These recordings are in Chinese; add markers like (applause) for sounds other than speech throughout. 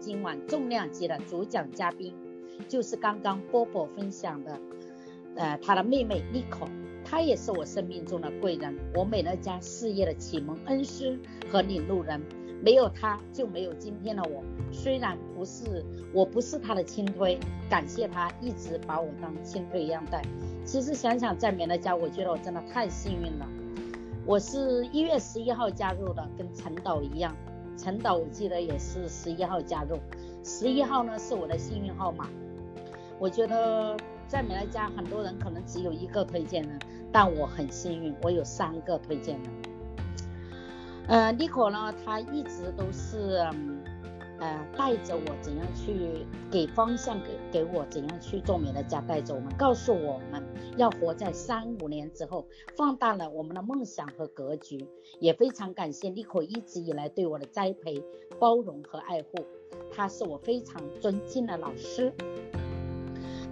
今晚重量级的主讲嘉宾，就是刚刚波波分享的，呃，他的妹妹妮可，她也是我生命中的贵人，我美乐家事业的启蒙恩师和领路人，没有她就没有今天的我。虽然不是，我不是她的亲推，感谢她一直把我当亲推一样待。其实想想在美乐家，我觉得我真的太幸运了。我是一月十一号加入的，跟陈导一样。陈导我记得也是十一号加入，十一号呢是我的幸运号码。我觉得在美乐家很多人可能只有一个推荐人，但我很幸运，我有三个推荐人。呃，妮可呢，她一直都是。呃，带着我怎样去给方向，给给我怎样去做美乐家，带着我们，告诉我们要活在三五年之后，放大了我们的梦想和格局。也非常感谢妮可一直以来对我的栽培、包容和爱护，他是我非常尊敬的老师。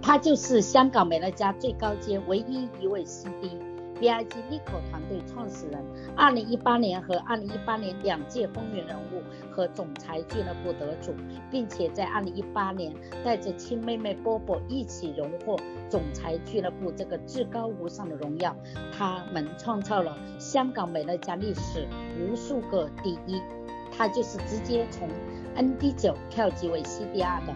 他就是香港美乐家最高阶唯一一位 CD。B.I.G. 妮可团队创始人，二零一八年和二零一八年两届风云人物和总裁俱乐部得主，并且在二零一八年带着亲妹妹波波一起荣获总裁俱乐部这个至高无上的荣耀。他们创造了香港美乐家历史无数个第一。他就是直接从 N.D. 九跳级为 C.D.R. 的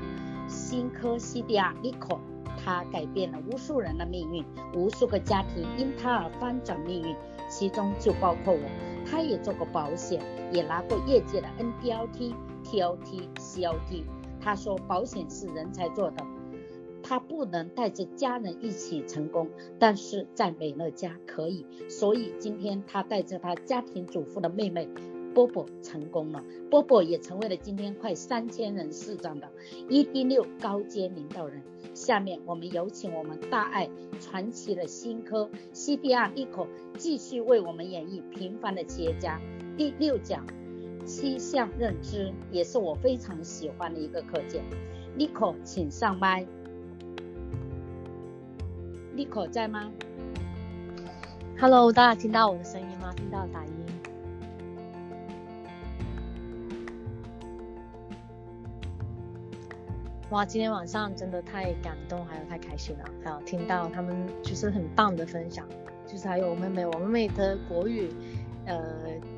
新科 C.D.R. 妮可。他改变了无数人的命运，无数个家庭因他而翻转命运，其中就包括我。他也做过保险，也拿过业界的 NDLT、TOT、COT。他说保险是人才做的，他不能带着家人一起成功，但是在美乐家可以。所以今天他带着他家庭主妇的妹妹波波成功了，波波也成为了今天快三千人市长的 ED6 高阶领导人。下面我们有请我们大爱传奇的新科 CDR 妮可继续为我们演绎平凡的企业家第六讲七项认知，也是我非常喜欢的一个课件。妮可，请上麦。妮可在吗？Hello，大家听到我的声音吗？听到打音。哇，今天晚上真的太感动，还有太开心了，还有听到他们就是很棒的分享，就是还有我妹妹，我妹妹的国语，呃，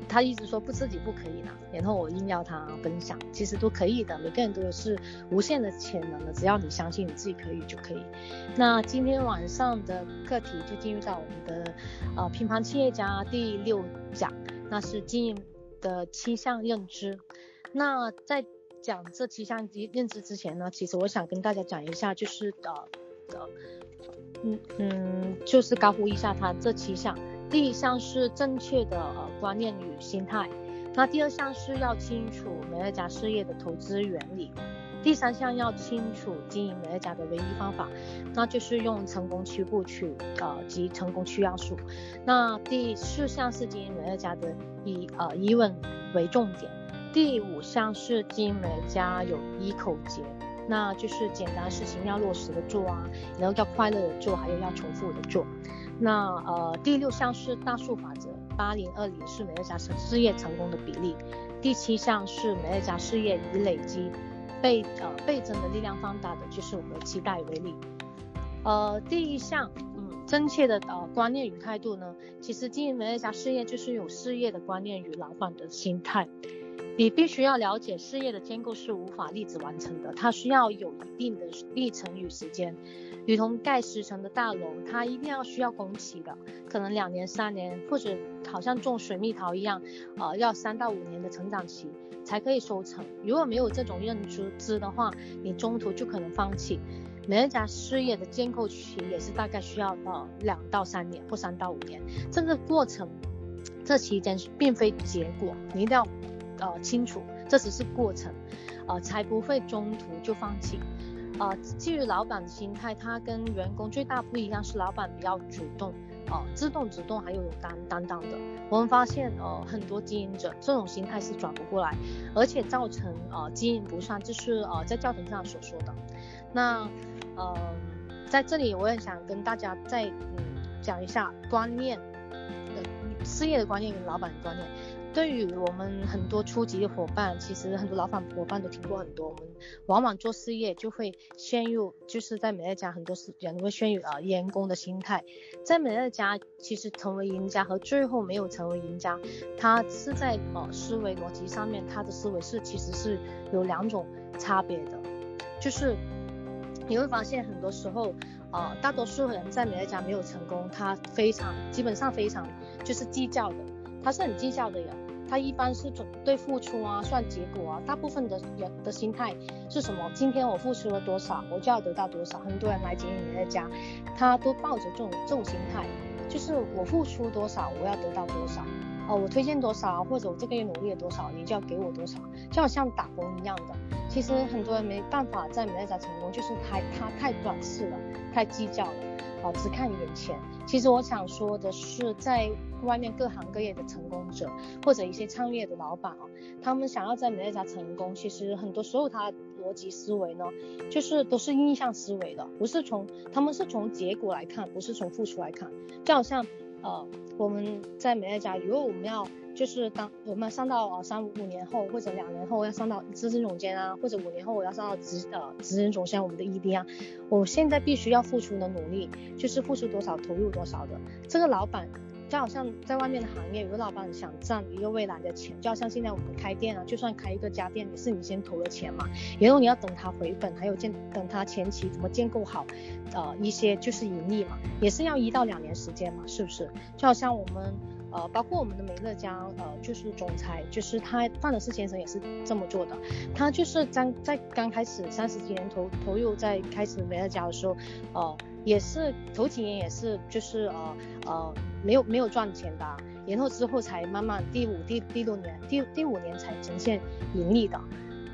她一直说不自己不可以呢，然后我硬要她分享，其实都可以的，每个人都是无限的潜能的，只要你相信你自己可以就可以。那今天晚上的课题就进入到我们的呃平凡企业家第六讲，那是经营的七项认知，那在。讲这七项认知之前呢，其实我想跟大家讲一下，就是呃呃，嗯嗯，就是高呼一下它这七项。第一项是正确的呃观念与心态，那第二项是要清楚美乐家事业的投资原理，第三项要清楚经营美乐家的唯一方法，那就是用成功七部曲呃及成功七要素。那第四项是经营美乐家的以呃以稳为重点。第五项是经营美乐家有一口诀，那就是简单事情要落实的做啊，然后要快乐的做，还有要重复的做。那呃第六项是大数法则，八零二零是美乐家事业成功的比例。第七项是美乐家事业以累积倍呃倍增的力量放大的，就是我们的期待为例。呃第一项，嗯，正确的呃观念与态度呢，其实经营美乐家事业就是有事业的观念与老板的心态。你必须要了解事业的建构是无法立即完成的，它需要有一定的历程与时间，如同盖十层的大楼，它一定要需要工期的，可能两年、三年，或者好像种水蜜桃一样，呃，要三到五年的成长期才可以收成。如果没有这种认知的话，你中途就可能放弃。每一家事业的建构期也是大概需要到两到三年或三到五年，这个过程，这期间并非结果，你一定要。呃，清楚，这只是过程，呃，才不会中途就放弃。呃，基于老板的心态，他跟员工最大不一样是老板比较主动，呃，自动主动还有担担当的。我们发现，呃，很多经营者这种心态是转不过来，而且造成呃经营不善，这是呃在教程上所说的。那呃，在这里我也想跟大家再嗯讲一下观念，呃，事业的观念与老板的观念。对于我们很多初级的伙伴，其实很多老板伙伴都听过很多。我们往往做事业就会陷入，就是在美乐家很多是人会陷入啊员工的心态。在美乐家，其实成为赢家和最后没有成为赢家，他是在呃思维逻辑上面，他的思维是其实是有两种差别的。就是你会发现很多时候，呃大多数人在美乐家没有成功，他非常基本上非常就是计较的，他是很计较的人。他一般是准对付出啊，算结果啊，大部分的人的心态是什么？今天我付出了多少，我就要得到多少。很多人来经营美乐家，他都抱着这种这种心态，就是我付出多少，我要得到多少。哦，我推荐多少，或者我这个月努力了多少，你就要给我多少，就好像打工一样的。其实很多人没办法在美乐家成功，就是太他太短视了，太计较了，只看眼前。其实我想说的是，在外面各行各业的成功者，或者一些创业的老板啊，他们想要在美乐家成功，其实很多时候他逻辑思维呢，就是都是逆向思维的，不是从他们是从结果来看，不是从付出来看，就好像呃我们在美乐家，如果我们要就是当我们上到呃三五年后或者两年后要上到资深总监啊，或者五年后我要上到职呃执行总监，我们的 ED 啊，我现在必须要付出的努力就是付出多少投入多少的，这个老板。就好像在外面的行业，有个老板想赚一个未来的钱，就好像现在我们开店啊，就算开一个家店，也是你先投了钱嘛，然后你要等他回本，还有建等他前期怎么建构好，呃一些就是盈利嘛，也是要一到两年时间嘛，是不是？就好像我们呃包括我们的美乐家呃就是总裁，就是他范德士先生也是这么做的，他就是在在刚开始三十几年投投入在开始美乐家的时候，呃。也是头几年也是就是呃呃没有没有赚钱的，然后之后才慢慢第五第第六年第第五年才呈现盈利的。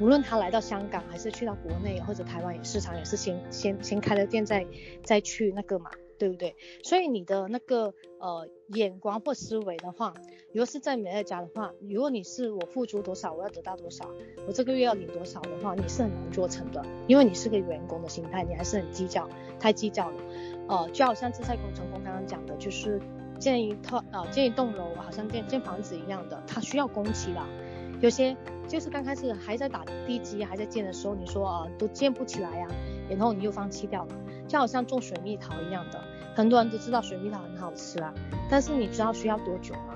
无论他来到香港还是去到国内或者台湾市场，也是先先先开了店再再去那个嘛。对不对？所以你的那个呃眼光或思维的话，如果是在美乐家的话，如果你是我付出多少，我要得到多少，我这个月要领多少的话，你是很难做成的，因为你是个员工的心态，你还是很计较，太计较了。呃，就好像自在工程工刚刚讲的，就是建一套呃建一栋楼，好像建建房子一样的，它需要工期的。有些就是刚开始还在打地基还在建的时候，你说啊、都建不起来呀、然后你又放弃掉了，就好像种水蜜桃一样的。很多人都知道水蜜桃很好吃啊，但是你知道需要多久吗？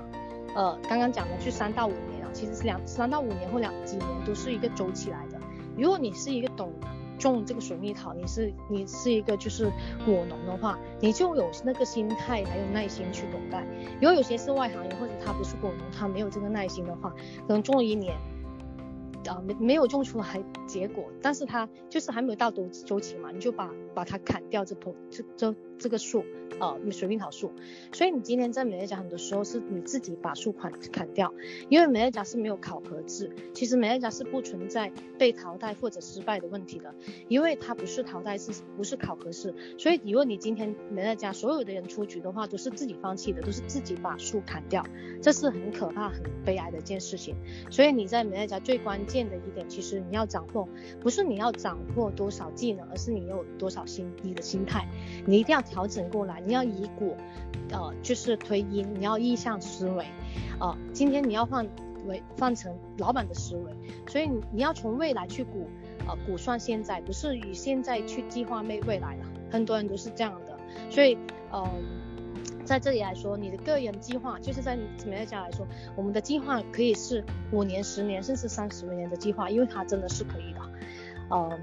呃，刚刚讲的就三到五年啊，其实是两三到五年或两几年都是一个周期来的。如果你是一个懂种这个水蜜桃，你是你是一个就是果农的话，你就有那个心态还有耐心去等待。如果有些是外行人或者他不是果农，他没有这个耐心的话，可能种了一年。啊，没没有种出来结果，但是它就是还没有到周周期嘛，你就把把它砍掉这棵这这这个树，呃，水蜜桃树。所以你今天在美乐家很多时候是你自己把树砍砍掉，因为美乐家是没有考核制，其实美乐家是不存在被淘汰或者失败的问题的，因为它不是淘汰制，不是考核制。所以如果你今天美乐家所有的人出局的话，都是自己放弃的，都是自己把树砍掉，这是很可怕、很悲哀的一件事情。所以你在美乐家最关键。的一点，其实你要掌握，不是你要掌握多少技能，而是你有多少心，你的心态，你一定要调整过来。你要以果，呃，就是推因，你要逆向思维，呃，今天你要换为换成老板的思维，所以你你要从未来去估，呃，估算现在，不是以现在去计划未未来了。很多人都是这样的，所以，呃。在这里来说，你的个人计划就是在美乐家来说，我们的计划可以是五年、十年，甚至三十年的计划，因为它真的是可以的。嗯，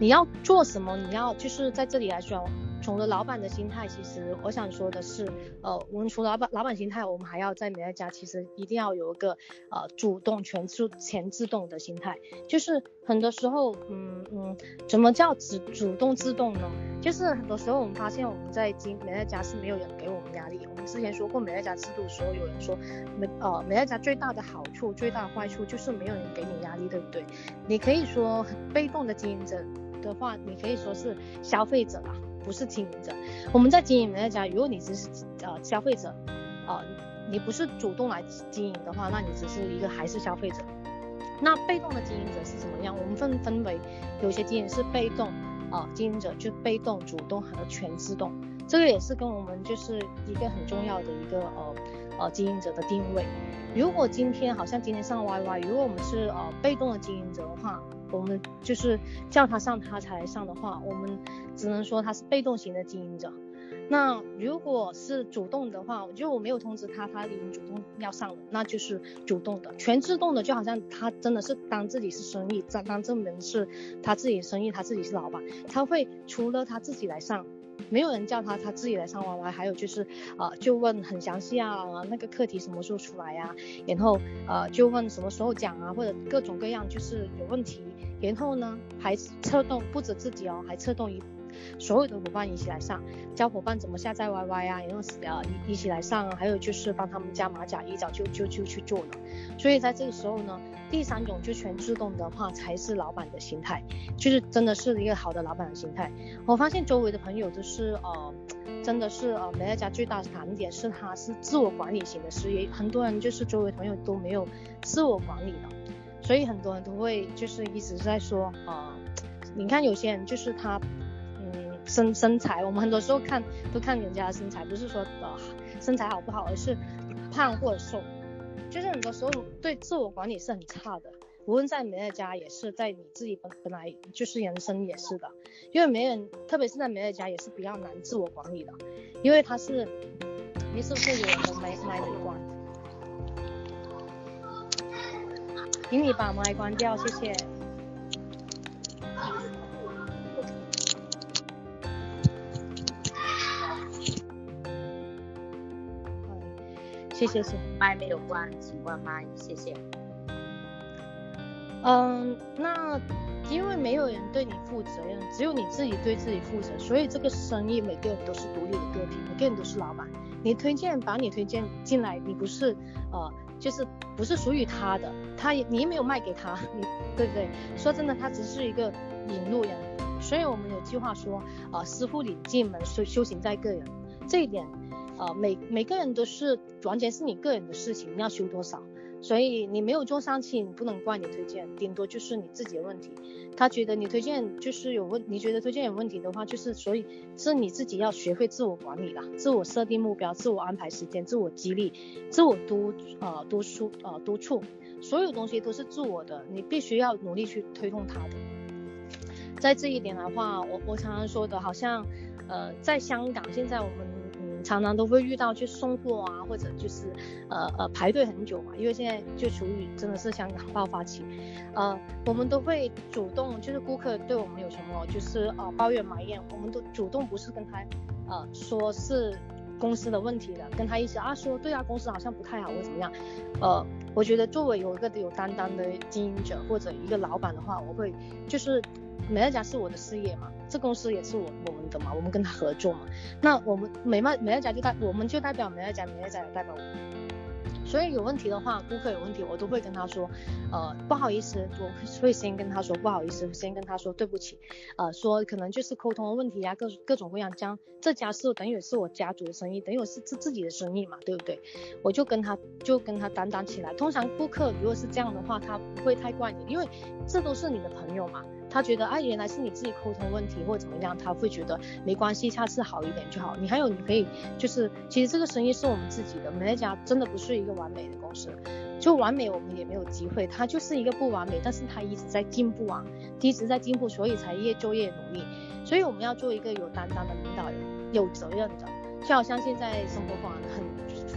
你要做什么？你要就是在这里来说。从了老板的心态，其实我想说的是，呃，我们除了老板老板心态，我们还要在美乐家，其实一定要有一个呃主动全自全自动的心态。就是很多时候，嗯嗯，怎么叫主主动自动呢？就是很多时候我们发现我们在经美乐家是没有人给我们压力。我们之前说过美乐家制度的时候，有人说美呃美乐家最大的好处、最大的坏处就是没有人给你压力，对不对？你可以说很被动的经营着的话，你可以说是消费者啊。不是经营者，我们在经营美乐家，如果你只是呃消费者，呃你不是主动来经营的话，那你只是一个还是消费者。那被动的经营者是怎么样？我们分分为有些经营是被动，呃经营者就被动、主动和全自动，这个也是跟我们就是一个很重要的一个呃呃经营者的定位。如果今天好像今天上 YY，如果我们是呃被动的经营者的话，我们就是叫他上他才上的话，我们只能说他是被动型的经营者。那如果是主动的话，就我没有通知他，他已经主动要上了，那就是主动的，全自动的，就好像他真的是当自己是生意，当当这门是他自己的生意，他自己是老板，他会除了他自己来上，没有人叫他，他自己来上 YY，还有就是呃就问很详细啊，那个课题什么时候出来呀、啊，然后呃就问什么时候讲啊，或者各种各样就是有问题，然后呢还策动不止自己哦，还策动一。所有的伙伴一起来上，教伙伴怎么下载 YY 啊，然后呃一一起来上，还有就是帮他们加马甲，一早就就就去做了。所以在这个时候呢，第三种就全自动的话，才是老板的心态，就是真的是一个好的老板的心态。我发现周围的朋友都是呃，真的是呃，美乐家最大的难点是他是自我管理型的事业，很多人就是周围朋友都没有自我管理的，所以很多人都会就是一直在说呃，你看有些人就是他。身身材，我们很多时候看 (laughs) 都看人家的身材，不是说呃身材好不好，而是胖或者瘦，就是很多时候对自我管理是很差的。无论在美乐家也是，在你自己本本来就是人生也是的，因为没人，特别是在美乐家也是比较难自我管理的，因为他是，你是不是有麦麦没关？请你把麦关掉，谢谢。谢谢谢，麦没有关，请关麦，谢谢。嗯，那因为没有人对你负责任，只有你自己对自己负责，所以这个生意每个人都是独立的个体，每个人都是老板。你推荐把你推荐进来，你不是呃，就是不是属于他的，他也你也没有卖给他，你对不对？说真的，他只是一个引路人。所以我们有句话说，呃，师傅领进门，修修行在个人，这一点。呃，每每个人都是完全是你个人的事情，你要修多少，所以你没有做上去，你不能怪你推荐，顶多就是你自己的问题。他觉得你推荐就是有问，你觉得推荐有问题的话，就是所以是你自己要学会自我管理啦，自我设定目标，自我安排时间，自我激励，自我督呃督促呃督促，所有东西都是自我的，你必须要努力去推动它的。在这一点的话，我我常常说的，好像呃在香港现在我们。常常都会遇到去送货啊，或者就是呃呃排队很久嘛，因为现在就处于真的是香港爆发期，呃，我们都会主动，就是顾客对我们有什么就是呃抱怨埋怨，我们都主动不是跟他呃说是公司的问题的，跟他一起啊说对啊公司好像不太好或怎么样，呃，我觉得作为有一个有担当的经营者或者一个老板的话，我会就是。美乐家是我的事业嘛，这公司也是我我们的嘛，我们跟他合作嘛。那我们美麦美乐家就代我们就代表美乐家，美乐家也代表我。所以有问题的话，顾客有问题，我都会跟他说，呃，不好意思，我会先跟他说不好意思，先跟他说对不起，呃，说可能就是沟通的问题呀，各各种各样，将这家是等于是我家族的生意，等于我是自自己的生意嘛，对不对？我就跟他就跟他担当起来。通常顾客如果是这样的话，他不会太怪你，因为这都是你的朋友嘛。他觉得啊，原来是你自己沟通问题或者怎么样，他会觉得没关系，下次好一点就好。你还有你可以就是，其实这个生意是我们自己的，美乐家真的不是一个完美的公司，就完美我们也没有机会，它就是一个不完美，但是它一直在进步啊，一直在进步，所以才越做越努力。所以我们要做一个有担当的领导人，有责任的，就好像现在生活馆很，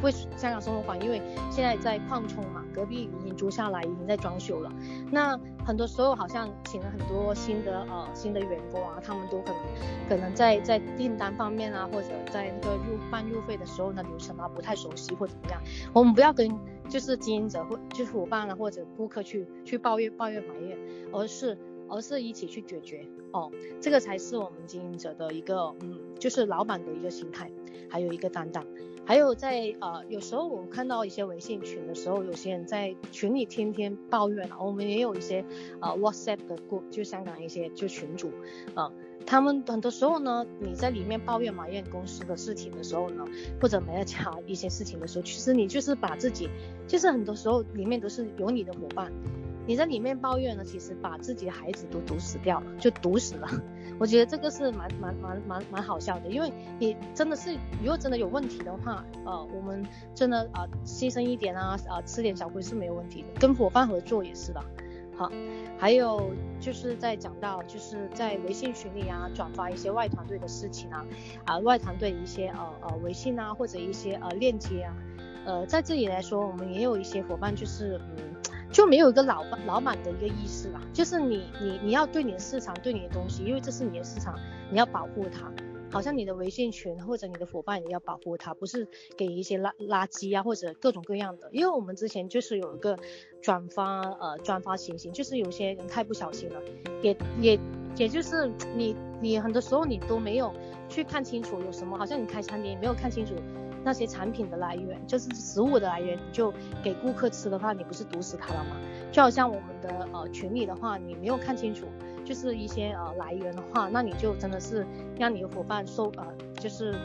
为香港生活馆，因为现在在扩充嘛，隔壁已经租下来，已经在装修了，那。很多时候好像请了很多新的呃新的员工啊，他们都可能可能在在订单方面啊，或者在那个入办入会的时候呢，流程啊不太熟悉或怎么样，我们不要跟就是经营者或就是伙伴啊或者顾客去去抱怨抱怨埋怨，而是而是一起去解决哦，这个才是我们经营者的一个嗯就是老板的一个心态，还有一个担当。还有在呃，有时候我们看到一些微信群的时候，有些人在群里天天抱怨啊。我们也有一些呃 WhatsApp 的过就香港一些就群主啊、呃，他们很多时候呢，你在里面抱怨埋怨公司的事情的时候呢，或者没有讲一些事情的时候，其实你就是把自己，就是很多时候里面都是有你的伙伴。你在里面抱怨呢，其实把自己的孩子都毒死掉了，就毒死了。(laughs) 我觉得这个是蛮蛮蛮蛮蛮好笑的，因为你真的是如果真的有问题的话，呃，我们真的啊、呃、牺牲一点啊啊、呃、吃点小亏是没有问题的，跟伙伴合作也是的。好，还有就是在讲到就是在微信群里啊转发一些外团队的事情啊啊、外团队一些呃呃微信啊或者一些呃链接啊，呃在这里来说我们也有一些伙伴就是嗯。就没有一个老板老板的一个意识啦，就是你你你要对你的市场对你的东西，因为这是你的市场，你要保护它，好像你的微信群或者你的伙伴也要保护它，不是给一些垃垃圾啊或者各种各样的。因为我们之前就是有一个转发呃转发情形，就是有些人太不小心了，也也也就是你你很多时候你都没有去看清楚有什么，好像你开餐厅也没有看清楚。那些产品的来源就是食物的来源，你就给顾客吃的话，你不是毒死他了吗？就好像我们的呃群里的话，你没有看清楚，就是一些呃来源的话，那你就真的是让你的伙伴受呃就是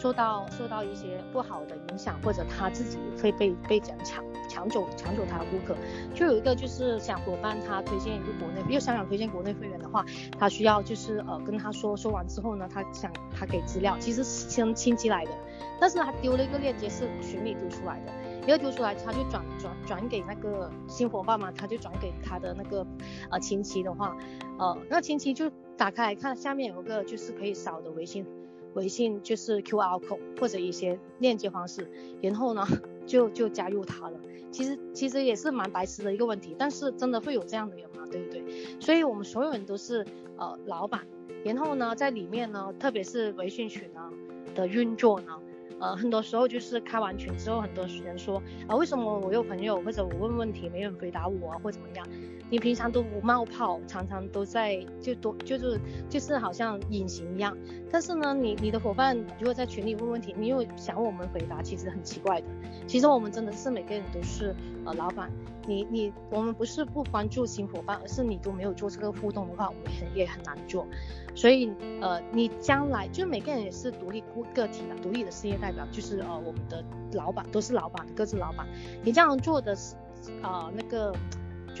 受到受到一些不好的影响，或者他自己会被被这样抢抢走抢走他的顾客。就有一个就是想伙伴他推荐一个国内，因为香港推荐国内会员的话，他需要就是呃跟他说说完之后呢，他想他给资料，其实是亲亲戚来的。但是他丢了一个链接是群里丢出来的，一个丢出来他就转转转给那个新伙伴嘛，他就转给他的那个呃亲戚的话，呃那亲戚就打开来看下面有个就是可以扫的微信，微信就是 QR code 或者一些链接方式，然后呢就就加入他了。其实其实也是蛮白痴的一个问题，但是真的会有这样的人吗？对不对？所以我们所有人都是呃老板，然后呢在里面呢，特别是微信群呢的运作呢。呃，很多时候就是开完群之后，很多人说啊，为什么我有朋友或者我问问题没人回答我，或怎么样？你平常都不冒泡，常常都在就多就是就是好像隐形一样。但是呢，你你的伙伴如果在群里问问题，你又想我们回答，其实很奇怪的。其实我们真的是每个人都是呃老板。你你我们不是不关注新伙伴，而是你都没有做这个互动的话，我们很也很难做。所以呃，你将来就每个人也是独立个个体的，独立的事业代表，就是呃我们的老板都是老板，各自老板。你这样做的是啊、呃、那个。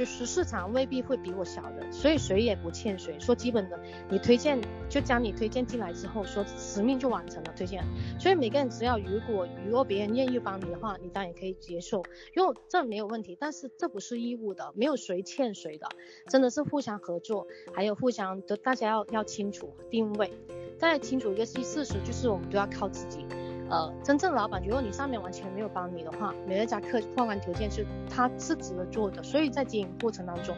就是市场未必会比我小的，所以谁也不欠谁。说基本的，你推荐就将你推荐进来之后，说使命就完成了推荐。所以每个人只要如果如果别人愿意帮你的话，你当然也可以接受，因为这没有问题。但是这不是义务的，没有谁欠谁的，真的是互相合作，还有互相的，大家要要清楚定位，大家清楚一个事事实，就是我们都要靠自己。呃，真正老板，如果你上面完全没有帮你的话，每一家客客观条件是他是值得做的。所以在经营过程当中，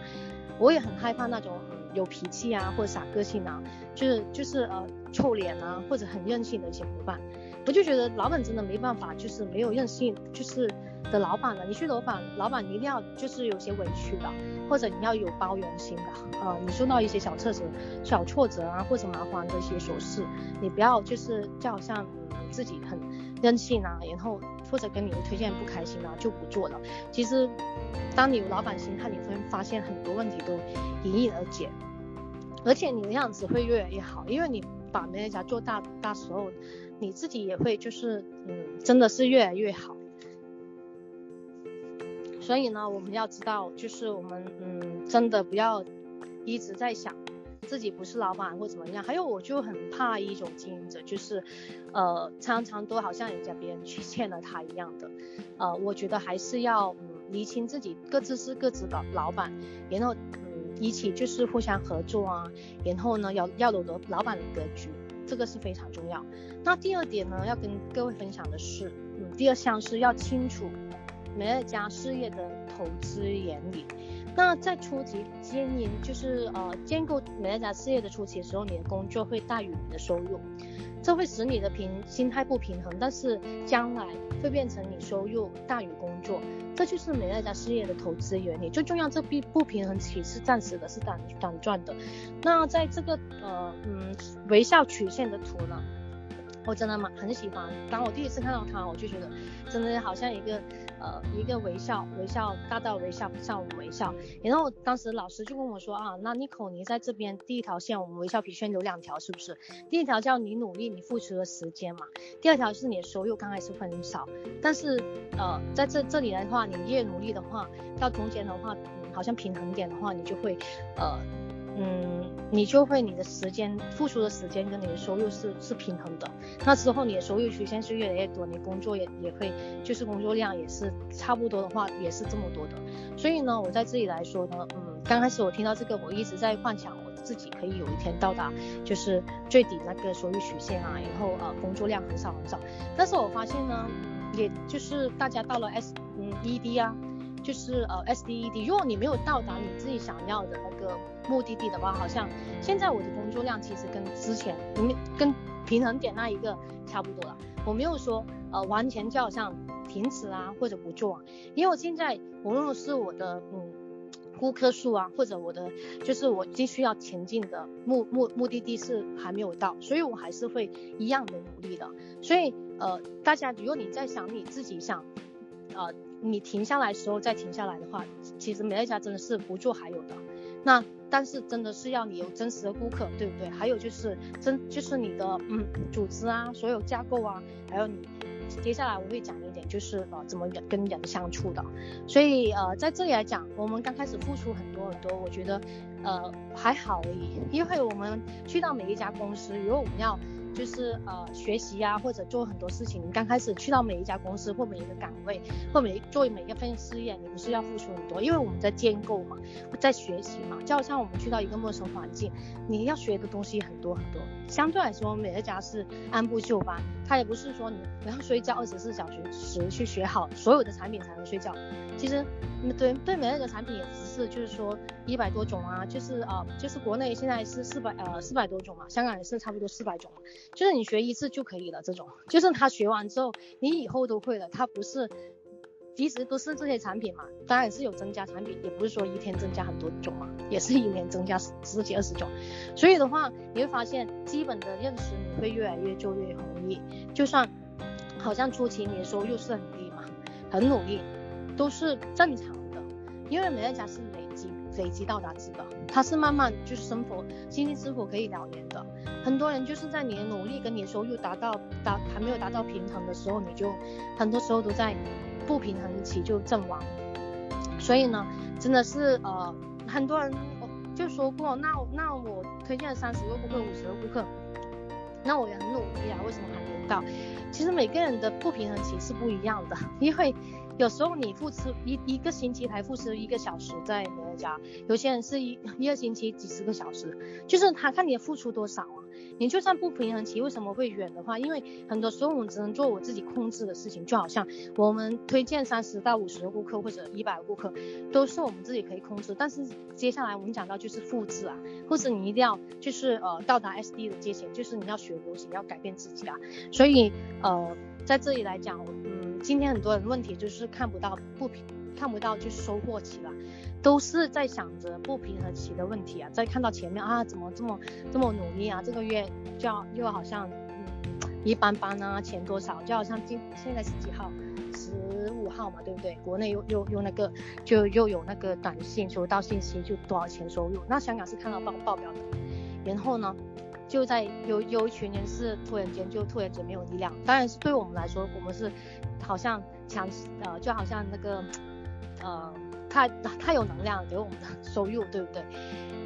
我也很害怕那种、有脾气啊，或者傻个性啊，就是就是呃臭脸啊，或者很任性的一些伙伴。我就觉得老板真的没办法，就是没有任性，就是的老板了。你去老板，老板一定要就是有些委屈的，或者你要有包容心的。呃，你受到一些小挫折、小挫折啊，或者麻烦的一些琐事，你不要就是就好像。自己很任性啊，然后或者跟你的推荐不开心啊，就不做了。其实，当你有老板心态，你会发现很多问题都迎刃而解，而且你的样子会越来越好，因为你把美乐家做大大时候，你自己也会就是嗯，真的是越来越好。所以呢，我们要知道，就是我们嗯，真的不要一直在想。自己不是老板或怎么样，还有我就很怕一种经营者，就是，呃，常常都好像人家别人去欠了他一样的，呃，我觉得还是要嗯厘清自己各自是各自的老板，然后嗯一起就是互相合作啊，然后呢要要有老板的格局，这个是非常重要。那第二点呢，要跟各位分享的是，嗯，第二项是要清楚美乐家事业的投资原理。那在初级经营，就是呃建构美乐家事业的初期的时候，你的工作会大于你的收入，这会使你的平心态不平衡，但是将来会变成你收入大于工作，这就是美乐家事业的投资原理。最重要，这不不平衡期是暂时的，是短短暂的。那在这个呃嗯微笑曲线的图呢，我真的蛮很喜欢。当我第一次看到它，我就觉得真的好像一个。呃，一个微笑，微笑，大大微笑，向我们微笑。然后当时老师就问我说啊，那妮可你在这边第一条线，我们微笑皮圈有两条，是不是？第一条叫你努力，你付出的时间嘛。第二条是你的收入刚开始很少，但是呃，在这这里的话，你越努力的话，到中间的话，好像平衡点的话，你就会呃。嗯，你就会你的时间付出的时间跟你的收入是是平衡的，那之后你的收入曲线是越来越多，你工作也也会就是工作量也是差不多的话也是这么多的，所以呢，我在这里来说呢，嗯，刚开始我听到这个，我一直在幻想我自己可以有一天到达就是最底那个收入曲线啊，然后呃工作量很少很少，但是我发现呢，也就是大家到了 S 嗯 ED 啊。就是呃 SDED，如果你没有到达你自己想要的那个目的地的话，好像现在我的工作量其实跟之前，你跟平衡点那一个差不多了。我没有说呃完全就好像停止啊或者不做啊，因为我现在无论是我的嗯顾客数啊，或者我的就是我继续要前进的目目目的地是还没有到，所以我还是会一样的努力的。所以呃大家如果你在想你自己想呃。你停下来时候再停下来的话，其实美乐家真的是不做还有的。那但是真的是要你有真实的顾客，对不对？还有就是真就是你的嗯组织啊，所有架构啊，还有你接下来我会讲一点，就是呃怎么人跟人相处的。所以呃在这里来讲，我们刚开始付出很多很多，我觉得呃还好而已，因为我们去到每一家公司，如果我们要。就是呃学习啊，或者做很多事情。你刚开始去到每一家公司或每一个岗位，或每做每一份事业，你不是要付出很多？因为我们在建构嘛，在学习嘛。就好像我们去到一个陌生环境，你要学的东西很多很多。相对来说，美乐家是按部就班，它也不是说你不要睡觉二十四小时去学好所有的产品才能睡觉。其实对对美乐的产品也只是就是说一百多种啊，就是呃就是国内现在是四百呃四百多种嘛，香港也是差不多四百种。就是你学一次就可以了，这种就是他学完之后，你以后都会了。他不是一直都是这些产品嘛，当然也是有增加产品，也不是说一天增加很多种嘛，也是一年增加十几二十种。所以的话，你会发现基本的认识你会越来越就越容易。就算好像初期你的收入是很低嘛，很努力，都是正常的，因为美乐家是累积累积到达值的，它是慢慢就是生活经济是否可以了结的。很多人就是在你的努力跟你的收入达到达还没有达到平衡的时候，你就很多时候都在不平衡期就阵亡。所以呢，真的是呃很多人我就说过，那那我推荐了三十个顾客、五十个顾客，那我也很努力啊，为什么还没到？其实每个人的不平衡期是不一样的，因为。有时候你付出一一个星期才付出一个小时在美乐家，有些人是一 (laughs) 一个星期几十个小时，就是他看你付出多少啊。你就算不平衡期，为什么会远的话？因为很多时候我们只能做我自己控制的事情，就好像我们推荐三十到五十个顾客或者一百个顾客，都是我们自己可以控制。但是接下来我们讲到就是复制啊，或者你一定要就是呃到达 SD 的界限，就是你要学流行，要改变自己啊。所以呃在这里来讲，嗯。今天很多人问题就是看不到不平，看不到就收获期了，都是在想着不平衡期的问题啊。在看到前面啊，怎么这么这么努力啊？这个月就要又好像嗯一般般啊，钱多少？就好像今现在是几号？十五号嘛，对不对？国内又又又那个就又有那个短信收到信息就多少钱收入？那香港是看到报报表的，然后呢？就在有有一群人是突然间就突然间没有力量，当然是对我们来说，我们是好像强呃就好像那个呃太太有能量给我们的收入，对不对？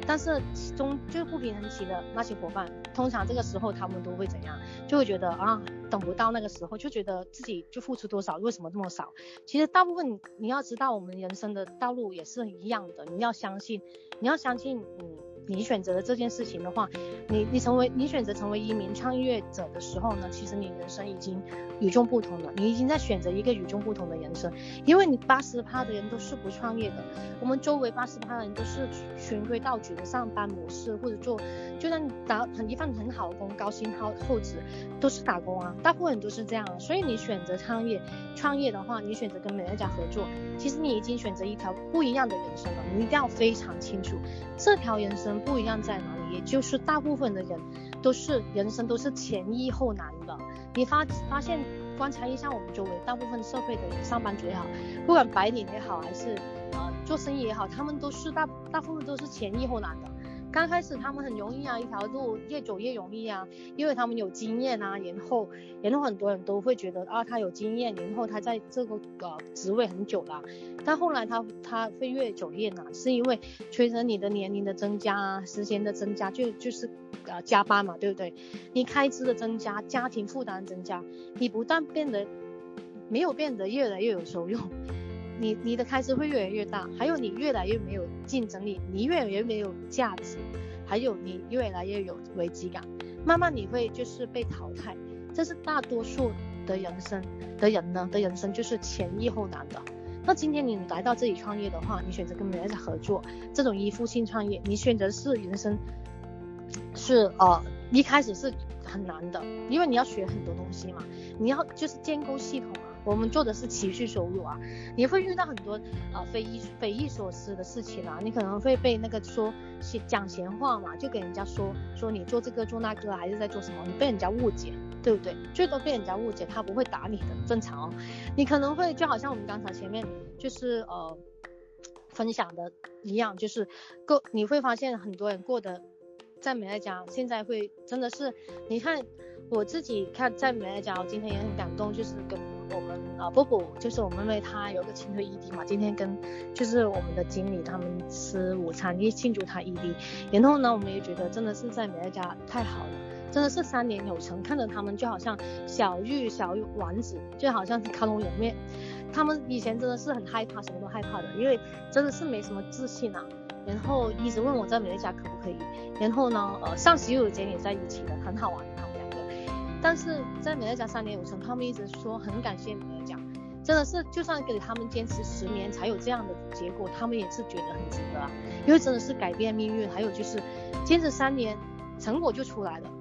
但是中就是不平衡期的那些伙伴，通常这个时候他们都会怎样？就会觉得啊等不到那个时候，就觉得自己就付出多少，为什么这么少？其实大部分你要知道，我们人生的道路也是一样的，你要相信，你要相信嗯。你选择了这件事情的话，你你成为你选择成为一名创业者的时候呢，其实你人生已经与众不同了，你已经在选择一个与众不同的人生，因为你八十趴的人都是不创业的，我们周围八十趴的人都是循规蹈矩的上班模式，或者做就算打很一份很好的工，高薪厚厚职，都是打工啊，大部分人都是这样，所以你选择创业创业的话，你选择跟美乐家合作，其实你已经选择一条不一样的人生了，你一定要非常清楚这条人生。不一样在哪里？也就是大部分的人都是人生都是前易后难的。你发发现观察一下我们周围大部分社会的，上班族也好，不管白领也好，还是呃做生意也好，他们都是大大部分都是前易后难的。刚开始他们很容易啊，一条路越走越容易啊，因为他们有经验啊，然后然后很多人都会觉得啊，他有经验，然后他在这个呃职位很久了，但后来他他会越走越难，是因为随着你的年龄的增加啊，时间的增加，就就是呃加班嘛，对不对？你开支的增加，家庭负担增加，你不但变得没有变得越来越有收入。你你的开支会越来越大，还有你越来越没有竞争力，你越来越没有价值，还有你越来越有危机感，慢慢你会就是被淘汰，这是大多数的人生的人呢的人生就是前易后难的。那今天你来到这里创业的话，你选择跟别人合作，这种依附性创业，你选择是人生是呃一开始是很难的，因为你要学很多东西嘛，你要就是建构系统啊。我们做的是持续收入啊，你会遇到很多啊、匪夷匪夷所思的事情啊，你可能会被那个说讲闲话嘛，就给人家说说你做这个做那个还是在做什么，你被人家误解，对不对？最多被人家误解，他不会打你的，正常哦。你可能会就好像我们刚才前面就是呃分享的一样，就是过你会发现很多人过得在美乐家现在会真的是，你看我自己看在美乐家，我今天也很感动，就是跟。我们啊，波波就是我妹妹，她有个亲推 ED 嘛，今天跟就是我们的经理他们吃午餐，一庆祝他 ED。然后呢，我们也觉得真的是在美乐家太好了，真的是三年有成，看着他们就好像小玉小丸子，就好像卡通人面。他们以前真的是很害怕，什么都害怕的，因为真的是没什么自信啊。然后一直问我在美乐家可不可以。然后呢，呃，上洗手间也在一起的，很好玩。但是在美乐家三年有成，他们一直说很感谢美乐家，真的是就算给他们坚持十年才有这样的结果，他们也是觉得很值得啊，因为真的是改变命运，还有就是坚持三年，成果就出来了，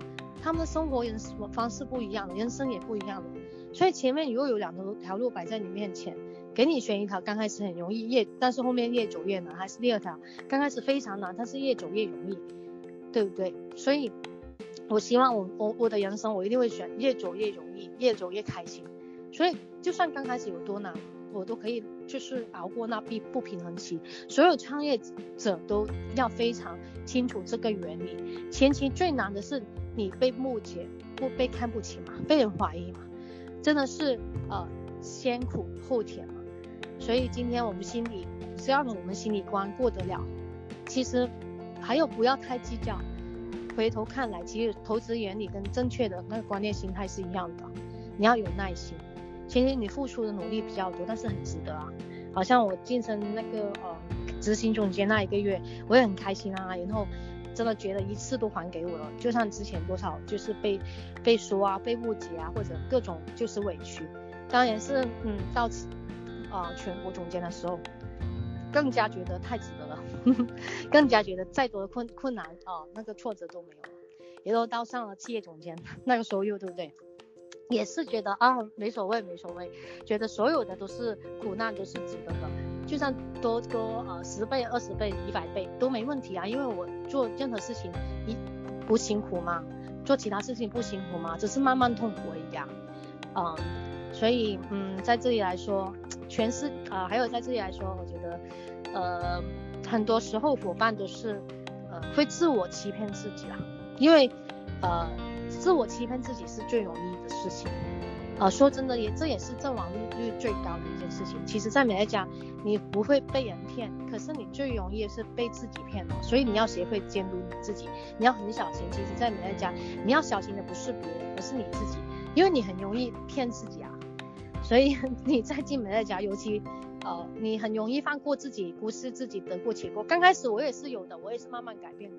他们的生活人方式不一样，人生也不一样了，所以前面如果有两条条路摆在你面前，给你选一条，刚开始很容易越，但是后面越走越难，还是第二条，刚开始非常难，但是越走越容易，对不对？所以。我希望我我我的人生我一定会选越走越容易，越走越开心。所以就算刚开始有多难，我都可以就是熬过那不不平衡期。所有创业者都要非常清楚这个原理。前期最难的是你被误解，不被看不起嘛，被人怀疑嘛，真的是呃先苦后甜嘛。所以今天我们心里只要我们心里关过得了，其实还有不要太计较。回头看来，其实投资原理跟正确的那个观念心态是一样的。你要有耐心，其实你付出的努力比较多，但是很值得啊。好像我晋升那个呃执行总监那一个月，我也很开心啊。然后真的觉得一次都还给我了，就像之前多少就是被被说啊、被误解啊，或者各种就是委屈。当然是嗯到啊、呃、全国总监的时候，更加觉得太值得了。(laughs) 更加觉得再多的困困难啊，那个挫折都没有了，也都到上了企业总监，(laughs) 那个时候又对不对？也是觉得啊，没所谓没所谓，觉得所有的都是苦难都是值得的，就算多多呃十倍、二十倍、一百倍都没问题啊，因为我做任何事情一不辛苦吗？做其他事情不辛苦吗？只是慢慢痛苦而已啊，嗯，所以嗯，在这里来说，(tsk) 全是啊、还有在这里来说，我觉得呃。很多时候伙伴都是，呃，会自我欺骗自己啦，因为，呃，自我欺骗自己是最容易的事情，呃，说真的也这也是阵亡率最高的一件事情。其实，在美乐家，你不会被人骗，可是你最容易是被自己骗了，所以你要学会监督你自己，你要很小心。其实，在美乐家，你要小心的不是别人，而是你自己，因为你很容易骗自己啊。所以 (laughs) 你在进美乐家，尤其。呃，你很容易放过自己，不是自己得过且过。刚开始我也是有的，我也是慢慢改变的。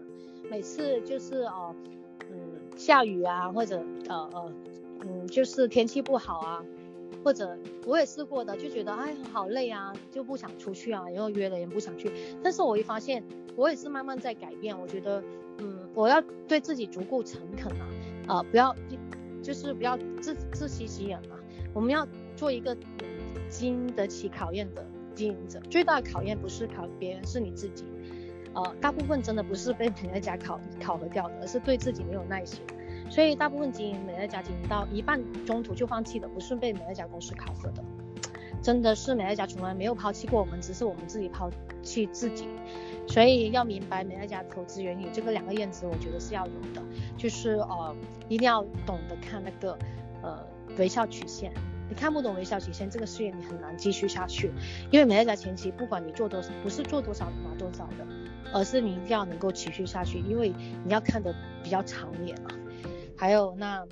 每次就是呃，嗯，下雨啊，或者呃呃，嗯，就是天气不好啊，或者我也试过的，就觉得哎好累啊，就不想出去啊，然后约了也不想去。但是我一发现，我也是慢慢在改变。我觉得，嗯，我要对自己足够诚恳啊，呃，不要就是不要自自欺欺人啊。我们要做一个。经得起考验的经营者，最大的考验不是考别人，是你自己。呃，大部分真的不是被美乐家考考核掉的，而是对自己没有耐心。所以大部分经营美乐家经营到一半中途就放弃的，不是被美乐家公司考核的，真的是美乐家从来没有抛弃过我们，只是我们自己抛弃自己。所以要明白美乐家投资原理这个两个原则，我觉得是要有的，就是呃一定要懂得看那个呃微笑曲线。你看不懂微笑曲线，这个事业你很难继续下去。因为美乐家前期不管你做多少，不是做多少拿多少的，而是你一定要能够持续下去，因为你要看得比较长远啊。还有那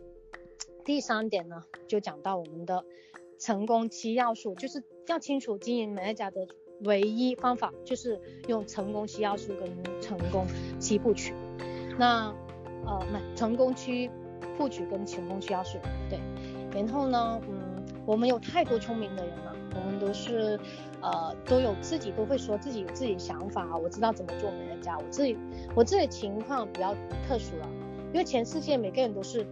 第三点呢，就讲到我们的成功七要素，就是要清楚经营美乐家的唯一方法，就是用成功七要素跟成功七部曲。那呃，成功七部曲跟成功七要素，对。然后呢，嗯。我们有太多聪明的人了，我们都是，呃，都有自己都会说自己有自己想法，我知道怎么做美乐家，我自己我自己情况比较特殊了，因为全世界每个人都是，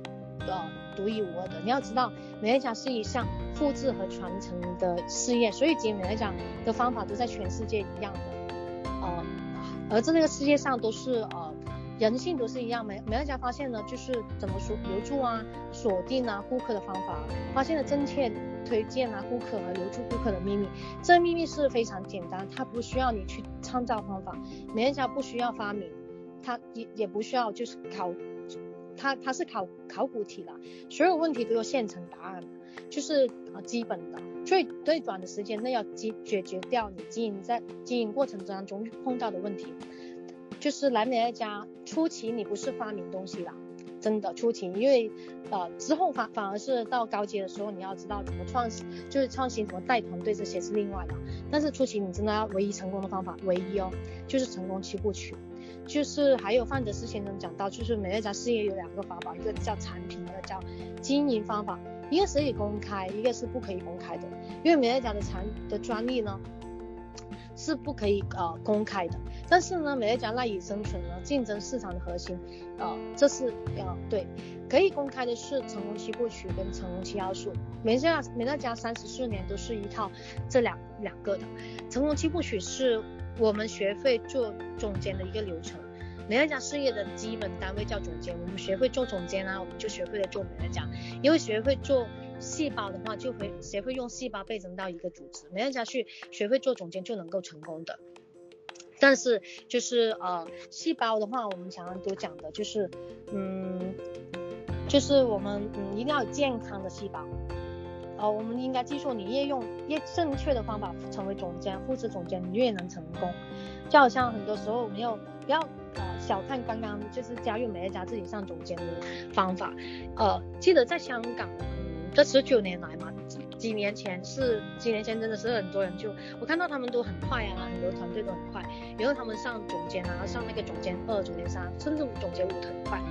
呃，独一无二的。你要知道，美乐家是一项复制和传承的事业，所以经营美乐家的方法都在全世界一样的，呃，而在那个世界上都是呃。人性都是一样，美美乐家发现呢，就是怎么说留住啊、锁定啊顾客的方法，发现了正确推荐啊顾客和留住顾客的秘密。这秘密是非常简单，它不需要你去创造方法，美乐家不需要发明，它也也不需要就是考，它它是考考古题了，所有问题都有现成答案，就是啊基本的，最最短的时间内要解解决掉你经营在经营过程当中碰到的问题。就是来美乐家初期，你不是发明东西啦，真的初期，因为呃之后反反而是到高阶的时候，你要知道怎么创新，就是创新怎么带团队这些是另外的。但是初期你真的要唯一成功的方法，唯一哦，就是成功七部曲。就是还有范德斯先生讲到，就是美乐家事业有两个法宝，一个叫产品，一个叫经营方法，一个是可以公开，一个是不可以公开的。因为美乐家的产的专利呢是不可以呃公开的。但是呢，美乐家赖以生存呢，竞争市场的核心，呃，这是呃对，可以公开的是成功七部曲跟成功七要素。美乐家美乐家三十四年都是一套这两两个的。成功七部曲是我们学会做总监的一个流程。美乐家事业的基本单位叫总监，我们学会做总监啊，我们就学会了做美乐家。因为学会做细胞的话，就会学会用细胞倍增到一个组织。美乐家去学会做总监就能够成功的。但是就是呃，细胞的话，我们常常都讲的就是，嗯，就是我们嗯一定要有健康的细胞，呃，我们应该记住，你越用越正确的方法成为总监、副职总监，你越能成功。就好像很多时候我们要不要呃小看刚刚就是加入美乐家自己上总监的方法，呃，记得在香港，这十九年来嘛。几年前是几年前真的是很多人就我看到他们都很快啊，很多团队都很快，然后他们上总监啊，上那个总监二、总监三，甚至总监五很快，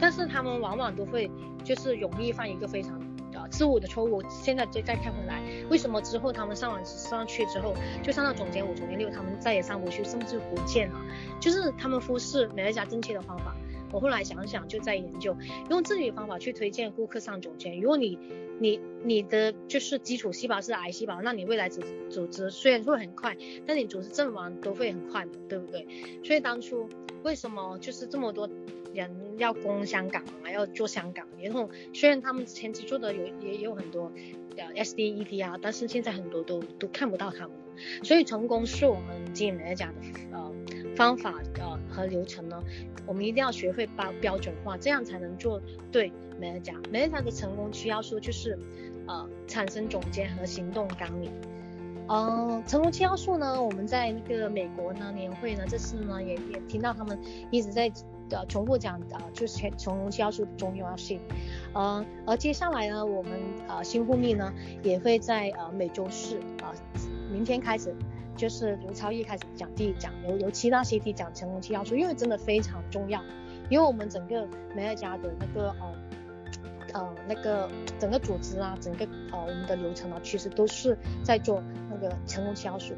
但是他们往往都会就是容易犯一个非常啊错误的错误。现在再再看回来，为什么之后他们上完上去之后就上到总监五、总监六，他们再也上不去，甚至不见了，就是他们忽视美乐家正确的方法。我后来想想，就在研究用自己的方法去推荐顾客上总监。如果你你你的就是基础细胞是癌细胞，那你未来组组织虽然会很快，但你组织阵亡都会很快的，对不对？所以当初为什么就是这么多人要攻香港，啊要做香港？然后虽然他们前期做的有也有很多呃 SD ED 啊，但是现在很多都都看不到他们。所以成功是我们经营美乐家的呃方法呃和流程呢。我们一定要学会标标准化，这样才能做对美乐家。美乐家的成功七要素就是，呃，产生总监和行动纲领。嗯、呃，成功七要素呢，我们在那个美国呢年会呢，这次呢也也听到他们一直在呃重复讲的，就是成功七要素的重要性。呃，而接下来呢，我们呃新护密呢也会在呃每周四啊、呃，明天开始。就是由超毅开始讲第一讲，由由其他 CT 讲成功七要素，因为真的非常重要。因为我们整个美乐家的那个呃呃那个整个组织啊，整个呃我们的流程啊，其实都是在做那个成功销售，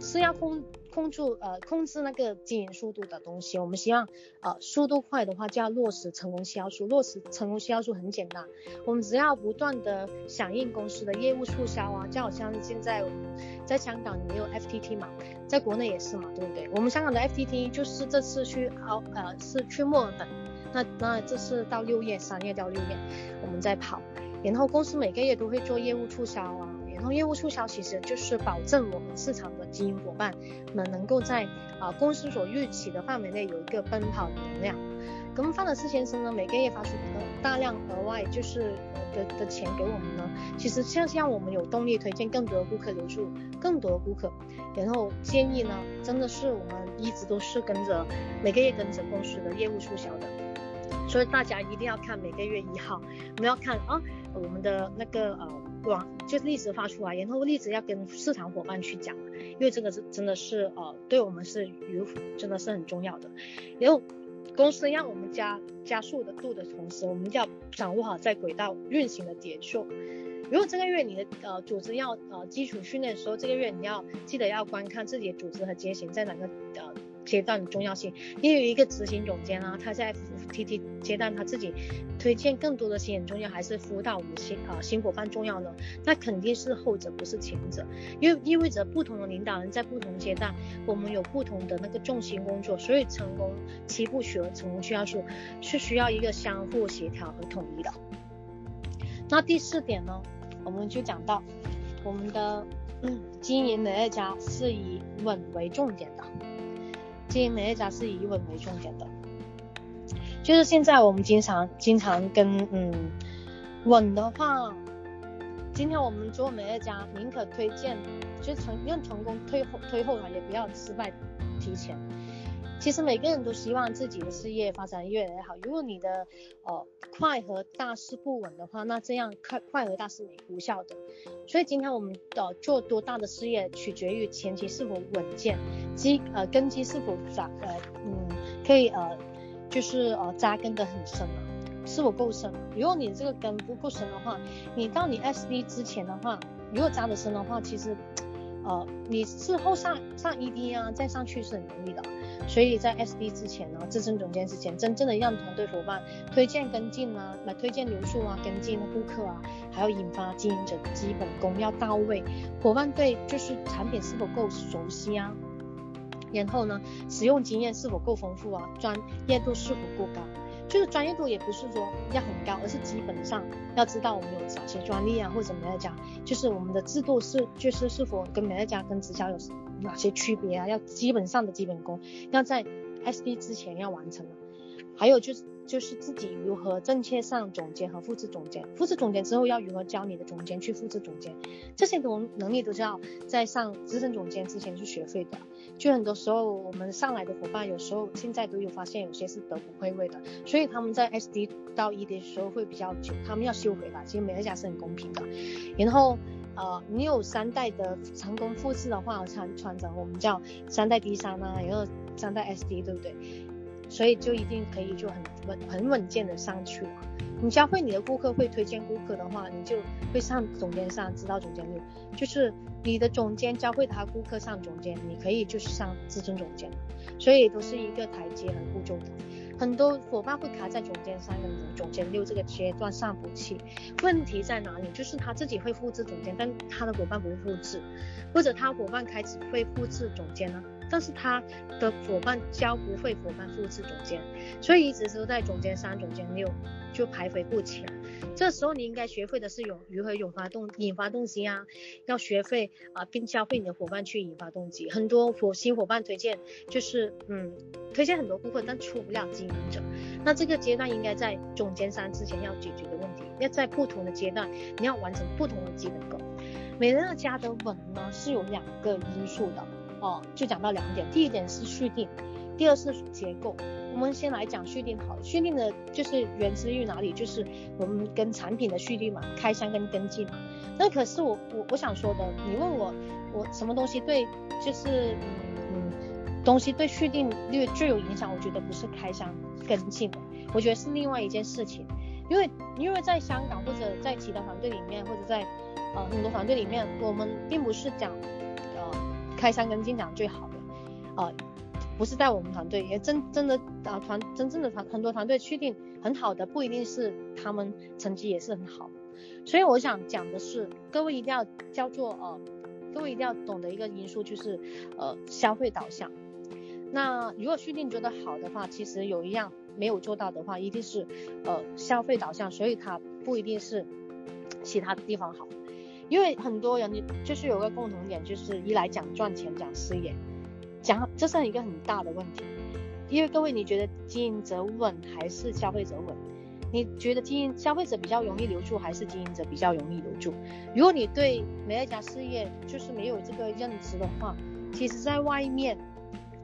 是要控。控制呃控制那个经营速度的东西，我们希望呃速度快的话就要落实成功销售。落实成功销售很简单，我们只要不断的响应公司的业务促销啊，就好像现在我们在香港也有 FTT 嘛，在国内也是嘛，对不对？我们香港的 FTT 就是这次去澳呃是去墨尔本，那那这是到六月三月到六月我们在跑，然后公司每个月都会做业务促销啊。然后业务促销其实就是保证我们市场的经营伙伴们能够在啊、公司所预期的范围内有一个奔跑的能量。格蒙方德斯先生呢，每个月发出的大量额外就是的的钱给我们呢，其实像像我们有动力推荐更多的顾客留住更多的顾客，然后建议呢，真的是我们一直都是跟着每个月跟着公司的业务促销的，所以大家一定要看每个月一号，我们要看啊我们的那个呃网就是例子发出来，然后例子要跟市场伙伴去讲，因为这个是真的是呃对我们是有真的是很重要的，然后。公司让我们加加速的度的同时，我们要掌握好在轨道运行的节奏。如果这个月你的呃组织要呃基础训练的时候，这个月你要记得要观看自己的组织和节型在哪个呃。阶段的重要性，也有一个执行总监啊，他在 FTT 阶段他自己推荐更多的新人重要，还是辅导我们新啊新伙伴重要呢？那肯定是后者，不是前者，因为意味着不同的领导人在不同阶段，我们有不同的那个重心工作，所以成功七步曲和成功需要素是需要一个相互协调和统一的。那第四点呢，我们就讲到我们的嗯 (coughs) 经营美乐家是以稳为重点的。经营美乐家是以稳为重点的，就是现在我们经常经常跟嗯稳的话，今天我们做美乐家宁可推荐，就成让成功推后推后了，也不要失败提前。其实每个人都希望自己的事业发展越来越好。如果你的呃快和大是不稳的话，那这样快快和大是无效的。所以今天我们的、做多大的事业，取决于前期是否稳健，基呃根基是否扎呃嗯可以呃就是呃扎根得很深了，是否够深？如果你这个根不够深的话，你到你 SD 之前的话，如果扎得深的话，其实呃你事后上上 ED 啊再上去是很容易的。所以在 SD 之前呢，资深总监之前，真正的让团队伙伴推荐跟进啊，来推荐流速啊，跟进顾客啊，还要引发经营者基本功要到位，伙伴对就是产品是否够熟悉啊，然后呢，使用经验是否够丰富啊，专业度是否够高。就是专业度也不是说要很高，而是基本上要知道我们有哪些专利啊，或者美乐家，就是我们的制度是就是是否跟美乐家跟直销有哪些区别啊？要基本上的基本功要在 SD 之前要完成了，还有就是。就是自己如何正确上总监和复制总监，复制总监之后要如何教你的总监去复制总监，这些能能力都是要在上资深总监之前去学会的。就很多时候我们上来的伙伴，有时候现在都有发现有些是德不配位的，所以他们在 SD 到 ED 的时候会比较久，他们要修回来。其实美乐家是很公平的。然后呃，你有三代的成功复制的话，传传承我们叫三代 D 三啊，然后三代 SD 对不对？所以就一定可以就很稳很稳健的上去了。你教会你的顾客会推荐顾客的话，你就会上总监上，知道总监路。就是你的总监教会他顾客上总监，你可以就是上资深总监。所以都是一个台阶很固重的。很多伙伴会卡在总监三跟总监六这个阶段上不去。问题在哪里？就是他自己会复制总监，但他的伙伴不会复制，或者他伙伴开始会复制总监呢？但是他的伙伴教不会伙伴复制总监，所以一直都在总监三、总监六就徘徊不前。这时候你应该学会的是有如何引发动引发动机啊，要学会啊，并教会你的伙伴去引发动机。很多伙新伙伴推荐就是嗯，推荐很多顾客，但出不了经营者。那这个阶段应该在总监三之前要解决的问题，要在不同的阶段你要完成不同的基本功。美乐家的稳呢是有两个因素的。哦，就讲到两点，第一点是续订，第二是结构。我们先来讲续订好，续订的就是源自于哪里？就是我们跟产品的续订嘛，开箱跟跟进嘛。那可是我我我想说的，你问我我什么东西对，就是嗯嗯东西对续订率最有影响？我觉得不是开箱跟进，我觉得是另外一件事情。因为因为在香港或者在其他团队里面，或者在呃很多团队里面，我们并不是讲。开箱跟进讲最好的，呃，不是在我们团队，也真真的啊团真正的团很多团队确定很好的，不一定是他们成绩也是很好，所以我想讲的是，各位一定要叫做呃，各位一定要懂得一个因素就是呃消费导向。那如果续订做得好的话，其实有一样没有做到的话，一定是呃消费导向，所以它不一定是其他的地方好。因为很多人就是有个共同点，就是一来讲赚钱，讲事业，讲这是一个很大的问题。因为各位，你觉得经营者稳还是消费者稳？你觉得经营消费者比较容易留住，还是经营者比较容易留住？如果你对美乐家事业就是没有这个认知的话，其实在外面，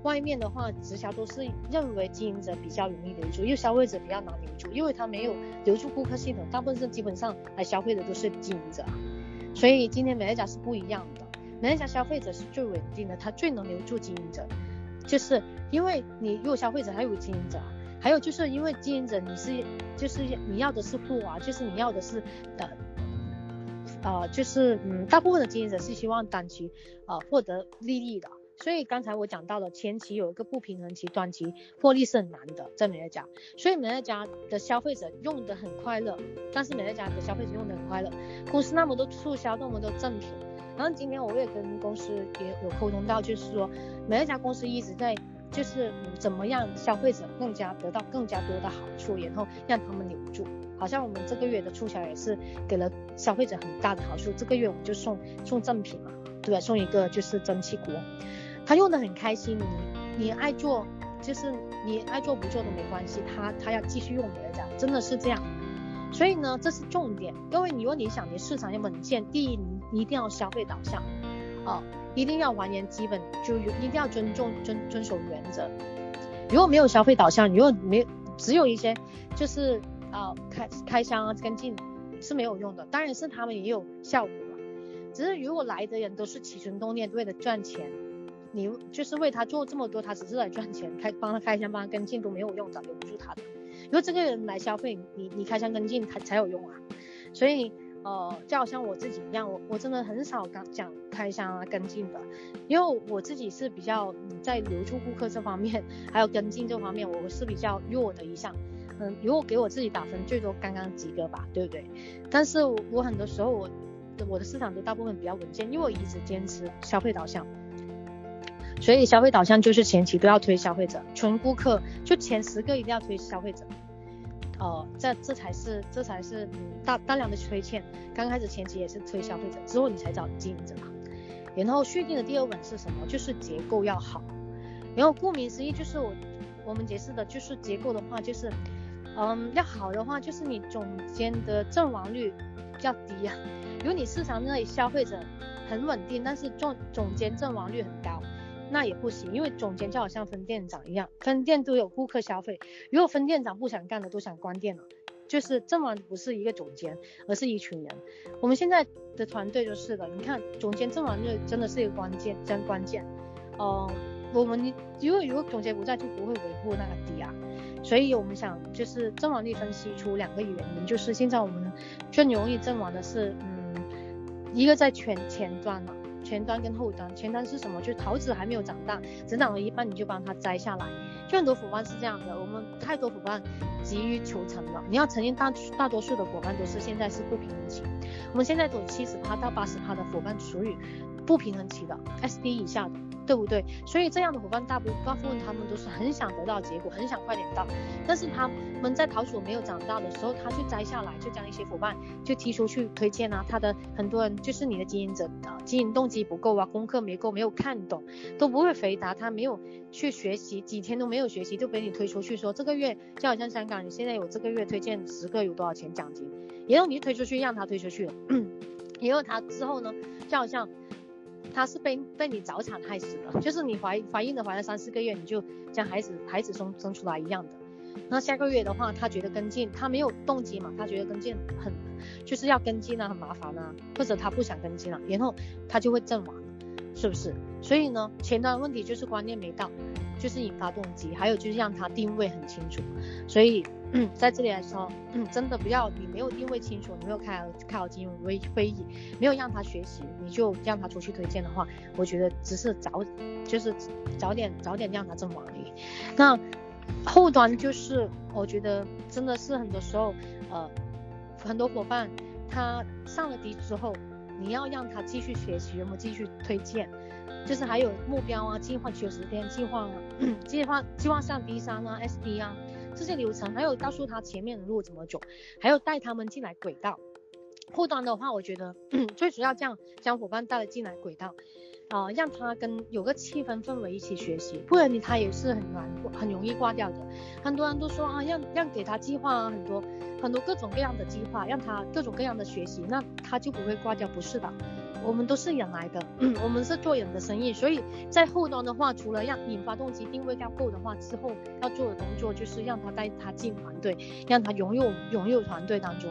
外面的话直销都是认为经营者比较容易留住，因为消费者比较难留住，因为他没有留住顾客系统，大部分是基本上来消费的都是经营者。所以今天美乐家是不一样的，美乐家消费者是最稳定的，他最能留住经营者，就是因为你如果消费者还有经营者。还有就是因为经营者你是就是你要的是货啊，就是你要的是呃啊就是嗯大部分的经营者是希望短期啊获得利益的，所以刚才我讲到了前期有一个不平衡期，短期获利是很难的在美乐家，所以美乐家的消费者用得很快乐，但是美乐家的消费者用得很快乐，公司那么多促销那么多赠品，然后今天我也跟公司也有沟通到，就是说美乐家公司一直在。就是怎么样消费者更加得到更加多的好处，然后让他们留住。好像我们这个月的促销也是给了消费者很大的好处。这个月我们就送送赠品嘛，对吧？送一个就是蒸汽锅，他用的很开心。你你爱做就是你爱做不做都没关系，他他要继续用美乐家，真的是这样。所以呢，这是重点。各位，如果你想你市场要稳健，第一你一定要消费导向，哦。一定要还原基本，就有一定要尊重遵遵守原则。如果没有消费导向，如果没只有一些就是啊、呃、开开箱啊跟进是没有用的。当然是他们也有效果了，只是如果来的人都是起心动念为了赚钱，你就是为他做这么多，他只是来赚钱，开帮他开箱帮他跟进都没有用的，留不住他的。如果这个人来消费，你你开箱跟进才才有用啊，所以。呃，就好像我自己一样，我我真的很少讲讲开箱啊跟进的，因为我自己是比较在留住顾客这方面，还有跟进这方面，我是比较弱的一项。嗯，如果给我自己打分，最多刚刚及格吧，对不对？但是我，我很多时候我我的市场都大部分比较稳健，因为我一直坚持消费导向，所以消费导向就是前期都要推消费者，纯顾客就前十个一定要推消费者。哦，这这才是这才是嗯大大量的推荐，刚开始前期也是推消费者，之后你才找经营者嘛。然后续订的第二本是什么？就是结构要好。然后顾名思义就是我我们解释的就是结构的话就是，嗯要好的话就是你总监的阵亡率较低啊。如果你市场那里消费者很稳定，但是总总监阵亡率很高。那也不行，因为总监就好像分店长一样，分店都有顾客消费。如果分店长不想干了，都想关店了，就是阵亡不是一个总监，而是一群人。我们现在的团队就是的，你看总监阵亡率真的是一个关键，真关键。嗯，我们如果如果总监不在，就不会维护那个底啊。所以我们想就是阵亡率分析出两个原因，就是现在我们最容易阵亡的是，嗯，一个在前前端嘛。前端跟后端，前端是什么？就是桃子还没有长大，只长了一半，你就帮它摘下来。就很多伙伴是这样的，我们太多伙伴急于求成了。你要承认大大多数的伙伴都是现在是不平衡期。我们现在走七十趴到八十趴的伙伴属于不平衡期的，SD 以下的。对不对？所以这样的伙伴大部大部分他们都是很想得到结果，很想快点到。但是他们在桃树没有长大的时候，他就摘下来，就将一些伙伴就踢出去推荐啊。他的很多人就是你的经营者啊，经营动机不够啊，功课没够，没有看懂，都不会回答他，没有去学习，几天都没有学习就被你推出去说这个月就好像香港，你现在有这个月推荐十个有多少钱奖金，然后你就推出去让他推出去了，然后他之后呢就好像。他是被被你早产害死的，就是你怀怀孕的怀了三四个月，你就将孩子孩子生生出来一样的。那下个月的话，他觉得跟进，他没有动机嘛，他觉得跟进很就是要跟进啊，很麻烦啊，或者他不想跟进了，然后他就会阵亡，是不是？所以呢，前端问题就是观念没到，就是引发动机，还有就是让他定位很清楚，所以。在这里来说，真的不要你没有定位清楚，你没有开好开好经营会会议，没有让他学习，你就让他出去推荐的话，我觉得只是早就是早点早点让他阵亡而已。那后端就是我觉得真的是很多时候，呃，很多伙伴他上了底之后，你要让他继续学习，然后继续推荐？就是还有目标啊，计划九十天计划啊，计划计划上 B 三啊，SD 啊。这些流程，还有告诉他前面的路怎么走，还有带他们进来轨道，后端的话，我觉得最主要这样将伙伴带了进来轨道。啊、让他跟有个气氛氛围一起学习，不然你他也是很难很容易挂掉的。很多人都说啊，让让给他计划啊，很多很多各种各样的计划，让他各种各样的学习，那他就不会挂掉，不是的。我们都是人来的，(clears throat) 我们是做人的生意，所以在后端的话，除了让引发动机定位要够的话，之后要做的工作就是让他带他进团队，让他融入融入团队当中，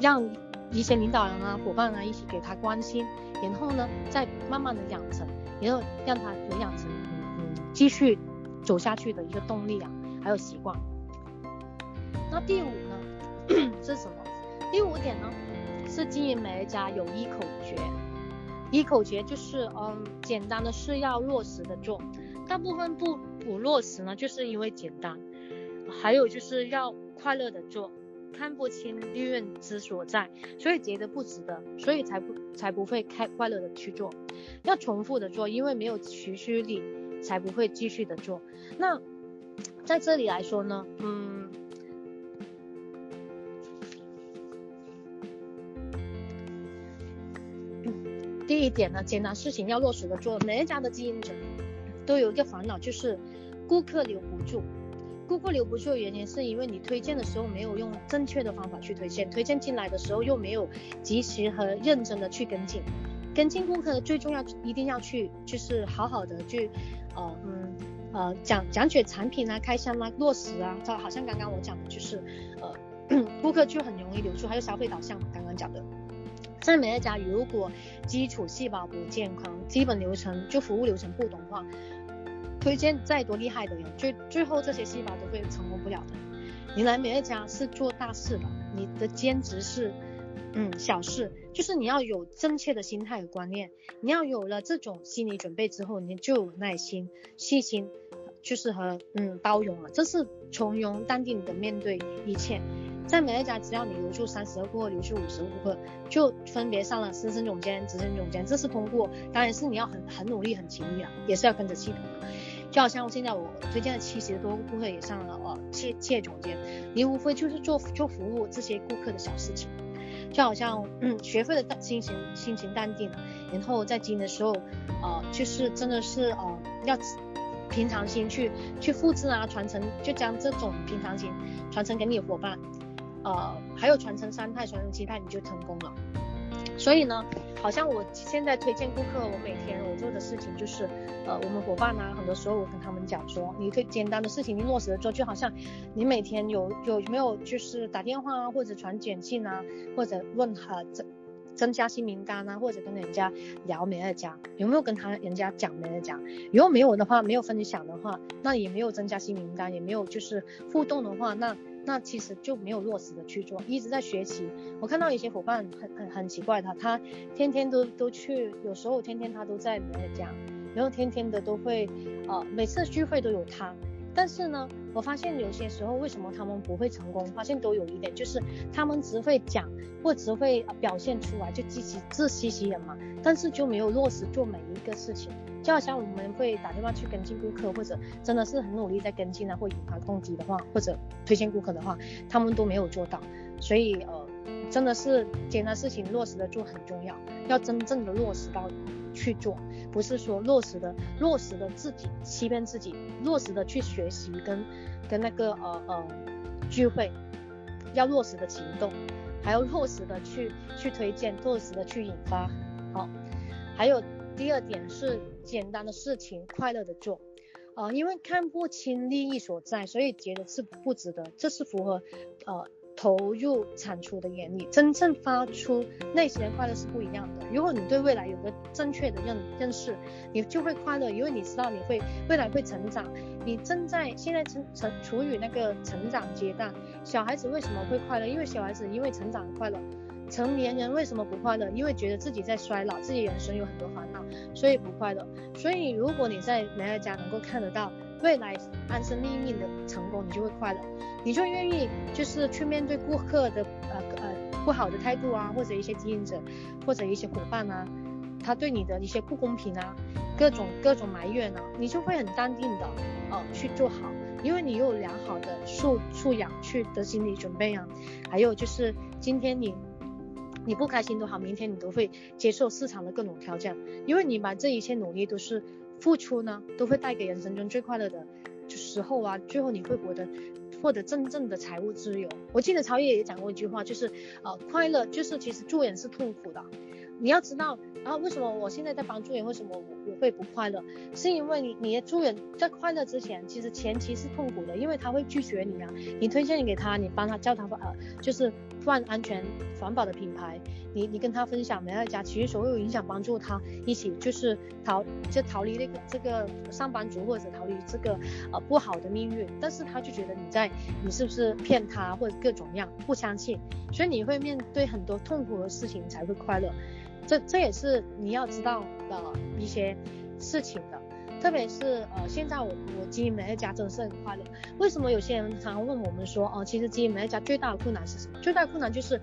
让。一些领导人啊、伙伴啊一起给他关心，然后呢，再慢慢的养成，然后让他有养成嗯嗯继续走下去的一个动力啊，还有习惯。那第五呢 (clears throat) 是什么？第五点呢是经营美乐家有一口诀，一口诀就是嗯简单的事要落实的做，大部分不不落实呢，就是因为简单，还有就是要快乐的做。看不清利润之所在，所以觉得不值得，所以才不才不会开快乐的去做，要重复的做，因为没有持续力，才不会继续的做。那在这里来说呢，嗯，第一点呢，简单事情要落实的做。每一家的经营者都有一个烦恼，就是顾客留不住。顾客留不住的原因是因为你推荐的时候没有用正确的方法去推荐，推荐进来的时候又没有及时和认真的去跟进。跟进顾客最重要一定要去就是好好的去，呃嗯呃讲讲解产品啊、开箱啊、落实啊，就好像刚刚我讲的就是，呃 (coughs) 顾客就很容易留住，还有消费导向，刚刚讲的。在美乐家，如果基础细胞不健康，基本流程就服务流程不懂的话。推荐再多厉害的人，最最后这些细胞都会成功不了的。你来美乐家是做大事的，你的兼职是嗯小事，就是你要有正确的心态和观念，你要有了这种心理准备之后，你就有耐心、细心，就是和嗯包容了，这是从容淡定的面对一切。在美乐家，只要你留住三十个顾客，留住五十个顾客，就分别上了资深总监、执行总监，这是通过，当然是你要很很努力、很勤力啊，也是要跟着系统的。就好像我现在我推荐的七十多个顾客也上了哦，企企业总监，你无非就是做做服务这些顾客的小事情，就好像嗯学会了心情心情淡定了，然后在经营的时候，呃就是真的是呃要平常心去去复制啊传承，就将这种平常心传承给你的伙伴，呃还有传承三态传承七态你就成功了。所以呢，好像我现在推荐顾客，我每天我做的事情就是，呃，我们伙伴啊，很多时候我跟他们讲说，你可以简单的事情你落实的做，就好像你每天有有没有就是打电话啊，或者传简讯啊，或者问哈这增加新名单啊，或者跟人家聊美乐家，有没有跟他人家讲美乐家？如果没有的话，没有分享的话，那也没有增加新名单，也没有就是互动的话，那。那其实就没有落实的去做，一直在学习。我看到一些伙伴很很很奇怪，他他天天都都去，有时候天天他都在美乐家，然后天天的都会，呃，每次聚会都有他。但是呢，我发现有些时候为什么他们不会成功？发现都有一点，就是他们只会讲或只会表现出来，就自欺自欺欺人嘛，但是就没有落实做每一个事情。就好像我们会打电话去跟进顾客，或者真的是很努力在跟进啊，或引发动机的话，或者推荐顾客的话，他们都没有做到。所以呃，真的是简单事情落实的做很重要，要真正的落实到去做。不是说落实的落实的自己欺骗自己，落实的去学习跟跟那个呃呃聚会，要落实的行动，还要落实的去去推荐，落实的去引发。好，还有第二点是简单的事情快乐的做，呃，因为看不清利益所在，所以觉得是不值得，这是符合呃。投入产出的原理，真正发出内心的快乐是不一样的。如果你对未来有个正确的认认识，你就会快乐，因为你知道你会未来会成长。你正在现在成成处于那个成长阶段。小孩子为什么会快乐？因为小孩子因为成长快乐。成年人为什么不快乐？因为觉得自己在衰老，自己人生有很多烦恼，所以不快乐。所以如果你在美乐家能够看得到未来安身立命的成功，你就会快乐。你就愿意就是去面对顾客的呃呃不好的态度啊，或者一些经营者或者一些伙伴啊，他对你的一些不公平啊，各种各种埋怨啊，你就会很淡定的呃去做好，因为你有良好的素素养去的心理准备啊。还有就是今天你你不开心都好，明天你都会接受市场的各种挑战，因为你把这一切努力都是付出呢，都会带给人生中最快乐的时候啊，最后你会获得获得真正的财务自由。我记得曹烨也讲过一句话，就是呃，快乐就是其实助人是痛苦的。你要知道，然后为什么我现在在帮助人，为什么我我会不快乐？是因为你你的助人在快乐之前，其实前期是痛苦的，因为他会拒绝你啊。你推荐给他，你帮他叫他呃，就是换安全环保的品牌，你你跟他分享美乐家，其实所有影响帮助他一起就是逃就逃离那个这个上班族或者逃离这个呃不好的命运，但是他就觉得你在你是不是骗他或者各种样不相信，所以你会面对很多痛苦的事情才会快乐。这这也是你要知道的一些事情的，特别是呃，现在我我经营美乐家真的是很快乐。为什么有些人常问我们说，哦、其实经营美乐家最大的困难是什么？最大的困难就是，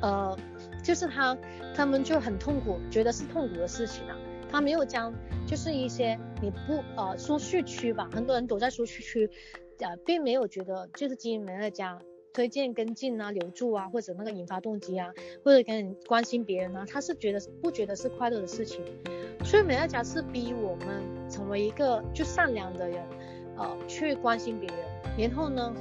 呃，就是他他们就很痛苦，觉得是痛苦的事情啊。他没有将就是一些你不呃舒适区吧，很多人躲在舒适区，呃，并没有觉得就是经营美乐家。推荐跟进啊，留住啊，或者那个引发动机啊，或者跟关心别人啊，他是觉得不觉得是快乐的事情，所以美乐家是逼我们成为一个就善良的人，呃，去关心别人，然后呢，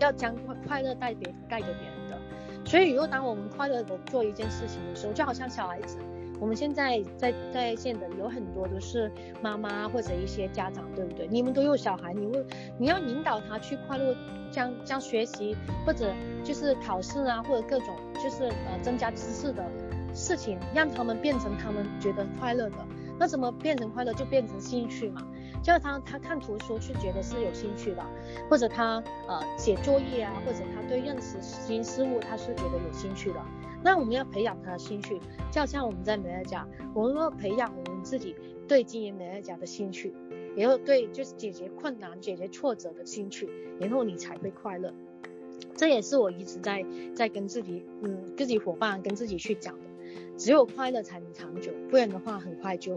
要将快快乐带别带给别人的。所以如果当我们快乐的做一件事情的时候，就好像小孩子，我们现在在在线的有很多都是妈妈或者一些家长，对不对？你们都有小孩，你会你要引导他去快乐。将将学习或者就是考试啊，或者各种就是呃增加知识的事情，让他们变成他们觉得快乐的。那怎么变成快乐？就变成兴趣嘛。就他他看图书是觉得是有兴趣的，或者他呃写作业啊，或者他对认识新事物他是觉得有兴趣的。那我们要培养他的兴趣，就像我们在美乐家，我们要培养我们自己对经营美乐家的兴趣。然后对，就是解决困难、解决挫折的兴趣，然后你才会快乐。这也是我一直在在跟自己，嗯，自己伙伴跟自己去讲的。只有快乐才能长久，不然的话很快就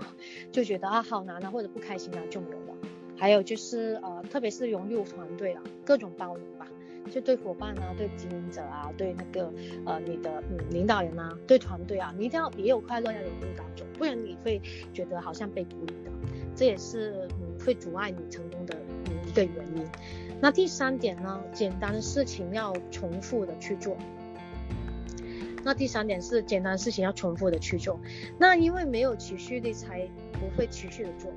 就觉得啊好难啊，或者不开心啊就没有了。还有就是呃，特别是融入团队啊，各种包容吧，就对伙伴啊，对经营者啊，对那个呃你的嗯领导人啊，对团队啊，你一定要也有快乐要融入当中，不然你会觉得好像被孤立的。这也是嗯。会阻碍你成功的一个原因。那第三点呢？简单的事情要重复的去做。那第三点是简单的事情要重复的去做。那因为没有持续力，才不会持续的做。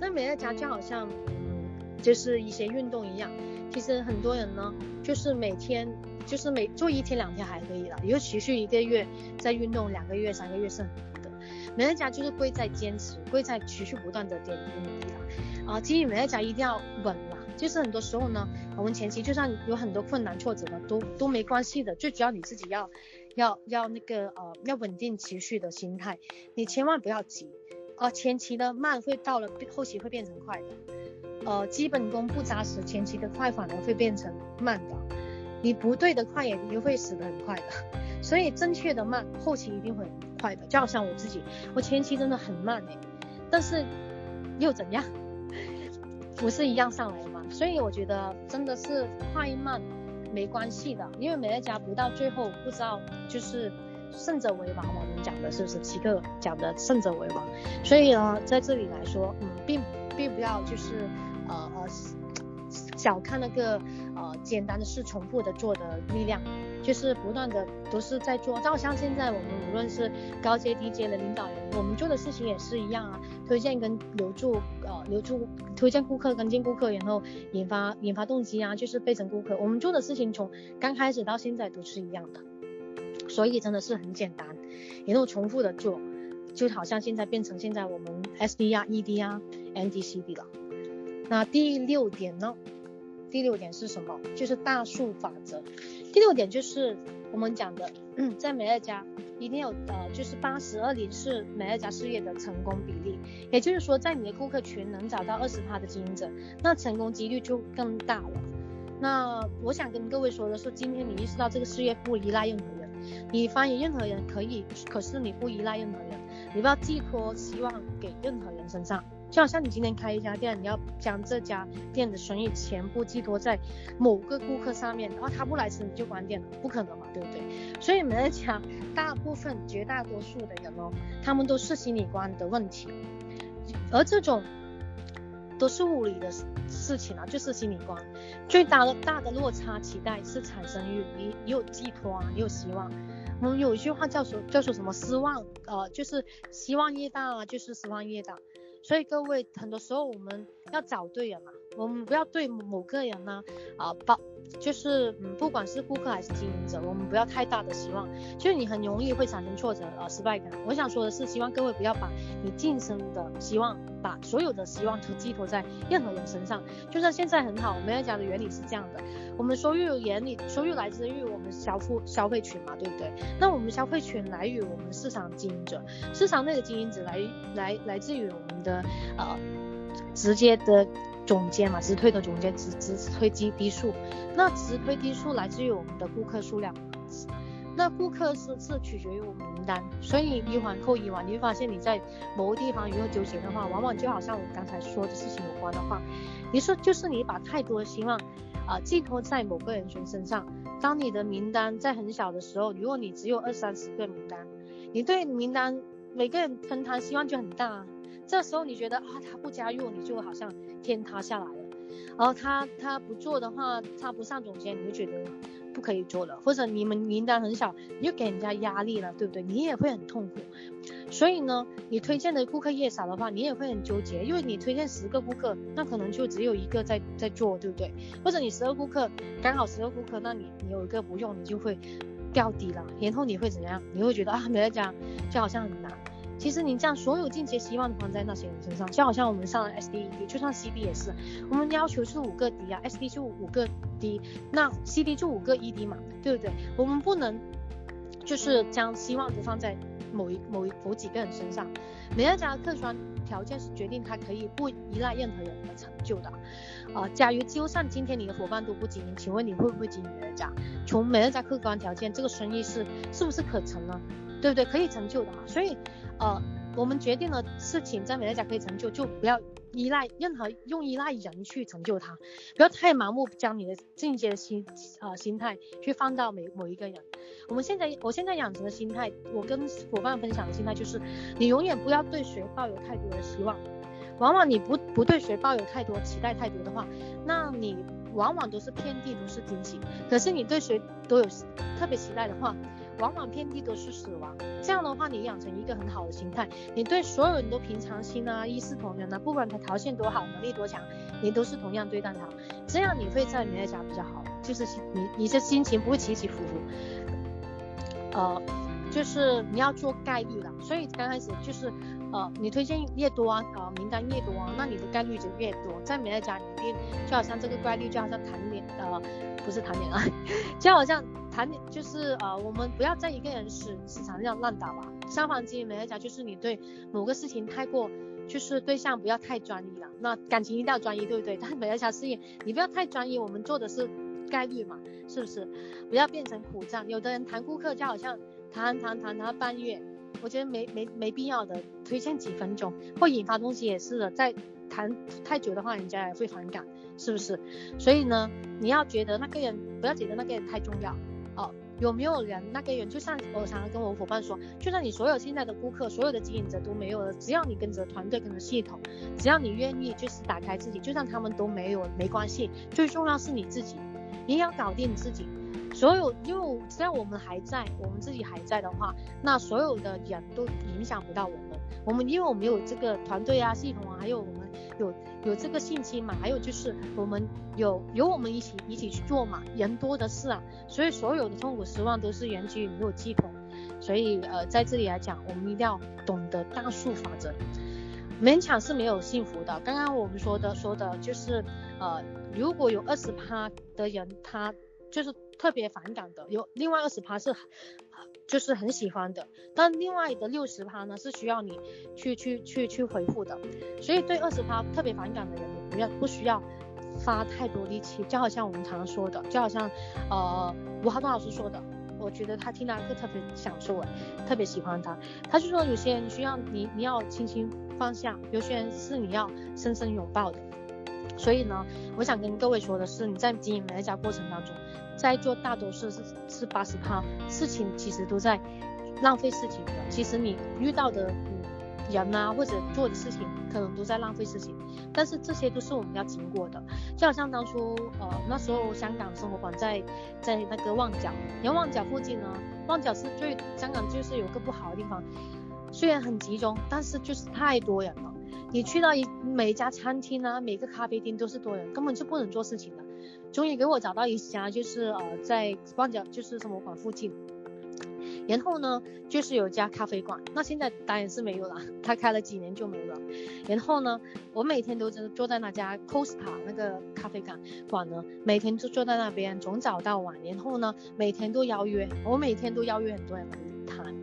那美乐家就好像，嗯，就是一些运动一样。其实很多人呢，就是每天，就是每做一天两天还可以了，有持续一个月再运动两个月三个月是很难的。美乐家就是贵在坚持，贵在持续不断的点滴努力。啊，经营美乐家一定要稳嘛，就是很多时候呢，我们前期就算有很多困难挫折的，都都没关系的，最主要你自己要要要那个呃要稳定持续的心态，你千万不要急，啊，前期的慢会到了后期会变成快的，呃，基本功不扎实，前期的快反而会变成慢的，你不对的快也也会死得很快的，所以正确的慢后期一定会很快的，就好像我自己，我前期真的很慢哎，但是又怎样？不是一样上来的吗？所以我觉得真的是快慢没关系的，因为美乐家不到最后不知道就是胜者为王，我们讲的是不是？齐克讲的胜者为王，所以呢，在这里来说，嗯，并并不要就是呃呃小看那个呃简单的事重复的做的力量。就是不断的都是在做，就好像现在我们无论是高阶低阶的领导人，我们做的事情也是一样啊，推荐跟留住，呃，留住推荐顾客跟进顾客，然后引发引发动机啊，就是倍增顾客。我们做的事情从刚开始到现在都是一样的，所以真的是很简单，然后重复的做，就好像现在变成现在我们 SD 啊、ED 啊、MDCD 了。那第六点呢？第六点是什么？就是大数法则。第六点就是我们讲的，在美乐家一定有呃，就是八十二零是美乐家事业的成功比例，也就是说，在你的顾客群能找到二十趴的经营者，那成功几率就更大了。那我想跟各位说的是，今天你意识到这个事业不依赖任何人，你发现任何人可以，可是你不依赖任何人，你不要寄托希望给任何人身上，就好像你今天开一家店，你要将这家店的生意全部寄托在某个顾客上面，然后他不来吃你就关店了，不可能嘛，对不对？所以我们在讲，大部分绝大多数的人哦，他们都是心理观的问题，而这种都是物理的事事情啊，就是心理观最大的大的落差，期待是产生于你你有寄托啊，你有希望。我们有一句话叫做叫做什么失望，呃，就是希望越大就是失望越大。所以各位，很多时候我们要找对人嘛，我们不要对某个人呢，啊，抱，就是嗯，不管是顾客还是经营者，我们不要太大的希望，就是你很容易会产生挫折啊，失败感。我想说的是，希望各位不要把你晋升的希望，把所有的希望都寄托在任何人身上。就像现在很好，我们要讲的原理是这样的。我们收入原理，收入来自于我们消费消费群嘛，对不对？那我们消费群来于我们市场经营者，市场内的经营者来来来自于我们的呃直接的总监嘛，直推的总监，直直推低低数。那直推低数来自于我们的顾客数量，那顾客是是取决于我们名单，所以一环扣一环，你会发现你在某个地方如果纠结的话，往往就好像我刚才说的事情有关的话，你说就是你把太多希望。啊，寄托在某个人群身上。当你的名单在很小的时候，如果你只有二三十个名单，你对名单每个人分摊希望就很大。这时候你觉得啊，他不加入，你就好像天塌下来了。然后他他不做的话，他不上总监，你就觉得不可以做了。或者你们名单很小，你就给人家压力了，对不对？你也会很痛苦。所以呢，你推荐的顾客越少的话，你也会很纠结，因为你推荐十个顾客，那可能就只有一个在在做，对不对？或者你十个顾客刚好十个顾客，那你你有一个不用，你就会掉底了，然后你会怎样？你会觉得啊，没得讲，就好像很难。其实你这样所有尽皆希望都放在那些人身上，就好像我们上了 SD、ED，就算 CD 也是，我们要求是五个 D 啊，SD 就五个 D，那 CD 就五个 ED 嘛，对不对？我们不能就是将希望都放在。某一某一某几个人身上，美乐家的客观条件是决定他可以不依赖任何人的成就的。啊、假如就算今天你的伙伴都不经营，请问你会不会经营美乐家？从美乐家客观条件，这个生意是是不是可成呢？对不对？可以成就的嘛。所以，呃，我们决定了事情在美乐家可以成就，就不要依赖任何用依赖人去成就它，不要太盲目将你的进阶的心啊、呃、心态去放到每某一个人。我们现在，我现在养成的心态，我跟伙伴分享的心态就是，你永远不要对谁抱有太多的希望。往往你不不对谁抱有太多期待太多的话，那你往往都是遍地都是惊喜。可是你对谁都有特别期待的话，往往遍地都是死亡。这样的话，你养成一个很好的心态，你对所有人都平常心啊，一视同仁啊，不管他条件多好，能力多强，你都是同样对待他。这样你会在你的家比较好，就是你你的心情不会起起伏伏。呃，就是你要做概率的，所以刚开始就是，呃，你推荐越多啊，呃，名单越多啊，那你的概率就越多。在美乐家里面，就好像这个概率就好像谈恋，呃，不是谈恋爱，(laughs) 就好像谈，就是呃，我们不要在一个人市市场上乱打吧。相反，经营美乐家就是你对某个事情太过，就是对象不要太专一了。那感情一定要专一，对不对？(laughs) 但是美乐家事业你不要太专一，我们做的是。概率嘛，是不是？不要变成苦战。有的人谈顾客就好像谈谈谈谈半月，我觉得没没没必要的，推荐几分钟会引发东西也是的。再谈太久的话，人家也会反感，是不是？所以呢，你要觉得那个人不要觉得那个人太重要哦。有没有人那个人？就像我常常跟我伙伴说，就算你所有现在的顾客、所有的经营者都没有了，只要你跟着团队、跟着系统，只要你愿意就是打开自己，就算他们都没有没关系，最重要是你自己。你要搞定自己，所有，因为只要我们还在，我们自己还在的话，那所有的人都影响不到我们。我们因为我们有这个团队啊、系统啊，还有我们有有这个信心嘛，还有就是我们有有我们一起一起去做嘛，人多的是啊，所以所有的痛苦失望都是源于没有系统。所以呃，在这里来讲，我们一定要懂得大数法则，勉强是没有幸福的。刚刚我们说的说的就是呃。如果有二十趴的人，他就是特别反感的；有另外二十趴是，就是很喜欢的。但另外的六十趴呢，是需要你去去去去回复的。所以对二十趴特别反感的人，你不要不需要发太多力气。就好像我们常常说的，就好像呃吴浩东老师说的，我觉得他听那个特别享受，哎，特别喜欢他。他就说有些人需要你，你要轻轻放下，有些人是你要深深拥抱的。所以呢，我想跟各位说的是，你在经营美乐家过程当中，在做大多数是是八十趴事情，其实都在浪费事情的。其实你遇到的嗯人啊，或者做的事情，可能都在浪费事情。但是这些都是我们要经过的。就好像当初呃那时候香港生活馆在在那个旺角，然后旺角附近呢，旺角是最香港就是有个不好的地方，虽然很集中，但是就是太多人了。你去到一每一家餐厅啊，每个咖啡厅都是多人，根本就不能做事情的。终于给我找到一家，就是呃在旺角，就是生活馆附近。然后呢，就是有家咖啡馆，那现在当然是没有了，他开了几年就没了。然后呢，我每天都是坐在那家 Costa 那个咖啡馆馆呢，每天就坐在那边从早到晚。然后呢，每天都邀约，我每天都邀约很多人来谈。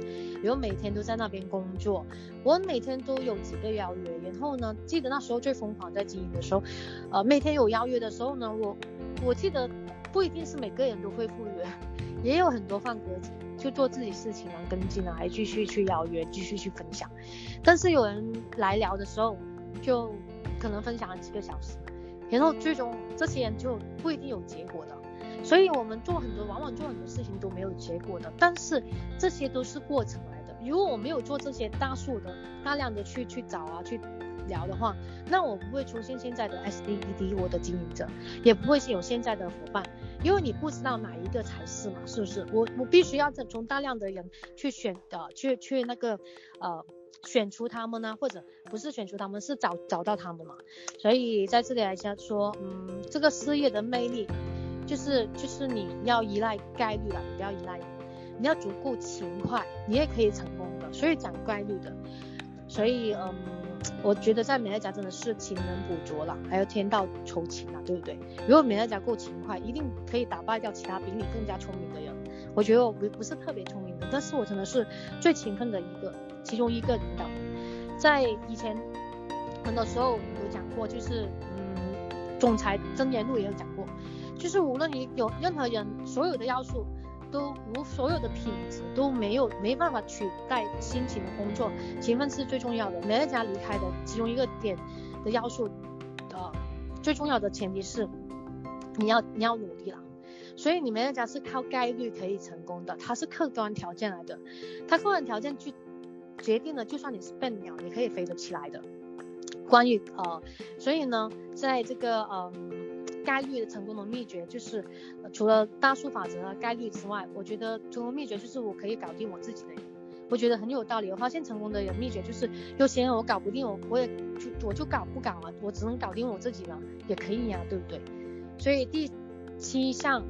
然后每天都在那边工作，我每天都有几个邀约。然后呢，记得那时候最疯狂在经营的时候，呃，每天有邀约的时候呢，我我记得不一定是每个人都会赴约，也有很多放鸽子，就做自己事情啊，跟进啊，还继续去邀约，继续去分享。但是有人来聊的时候，就可能分享了几个小时，然后最终这些人就不一定有结果的。所以我们做很多，往往做很多事情都没有结果的。但是这些都是过程来的。如果我没有做这些大数的大量的去去找啊去聊的话，那我不会出现现在的 SDED 我的经营者，也不会是有现在的伙伴，因为你不知道哪一个才是嘛，是不是？我我必须要从大量的人去选的，去去那个呃选出他们呢，或者不是选出他们，是找找到他们嘛。所以在这里来讲说，嗯，这个事业的魅力就是就是你要依赖概率了，你不要依赖。你要足够勤快，你也可以成功的，所以讲概率的。所以，嗯，我觉得在美乐家真的是勤能补拙了，还有天道酬勤啊，对不对？如果美乐家够勤快，一定可以打败掉其他比你更加聪明的人。我觉得我不不是特别聪明的，但是我真的是最勤奋的一个，其中一个领导。在以前很多时候有讲过，就是嗯，总裁真言录也有讲过，就是无论你有任何人，所有的要素。都无所有的品质都没有没办法取代辛勤的工作，勤奋是最重要的。美乐家离开的其中一个点的要素，呃，最重要的前提是你要你要努力了。所以你美乐家是靠概率可以成功的，它是客观条件来的，它客观条件就决定了，就算你是笨鸟，你可以飞得起来的。关于呃，所以呢，在这个呃。概率的成功的秘诀就是，除了大数法则和概率之外，我觉得成功秘诀就是我可以搞定我自己的，我觉得很有道理。我发现成功的人秘诀就是，有些人我搞不定我，我也就我就搞不搞了，我只能搞定我自己了，也可以呀、对不对？所以第七项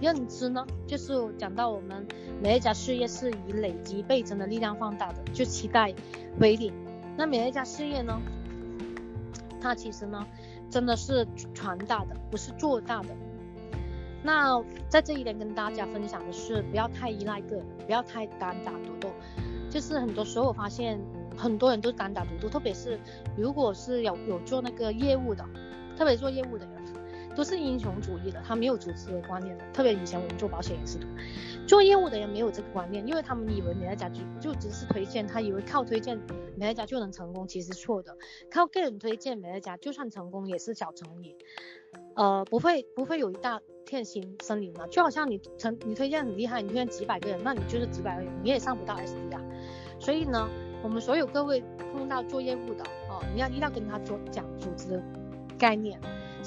认知呢，就是讲到我们美乐家事业是以累积倍增的力量放大的，就期待为零。那美乐家事业呢，它其实呢。真的是传大的，不是做大的。那在这一点跟大家分享的是，不要太依赖个人，不要太单打独斗。就是很多时候我发现，很多人都单打独斗，特别是如果是有有做那个业务的，特别做业务的人，都是英雄主义的，他没有组织的观念的。特别以前我们做保险也是的，做业务的人没有这个观念，因为他们以为美乐家就就只是推荐，他以为靠推荐。美乐家就能成功，其实错的。靠个人推荐美乐家，就算成功也是小成绩，呃，不会不会有一大片新森林嘛。就好像你成你推荐很厉害，你推荐几百个人，那你就是几百个人，你也上不到 SD 啊。所以呢，我们所有各位碰到做业务的哦，你要一定要跟他做讲组织概念。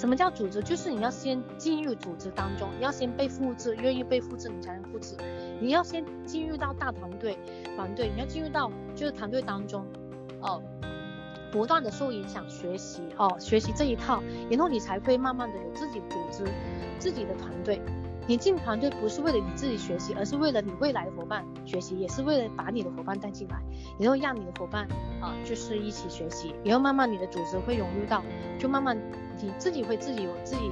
什么叫组织？就是你要先进入组织当中，你要先被复制，愿意被复制，你才能复制。你要先进入到大团队，团队你要进入到就是团队当中。哦，不断的受影响学习哦，学习这一套，然后你才会慢慢的有自己组织自己的团队。你进团队不是为了你自己学习，而是为了你未来的伙伴学习，也是为了把你的伙伴带进来，然后让你的伙伴啊就是一起学习，然后慢慢你的组织会融入到，就慢慢你自己会自己有自己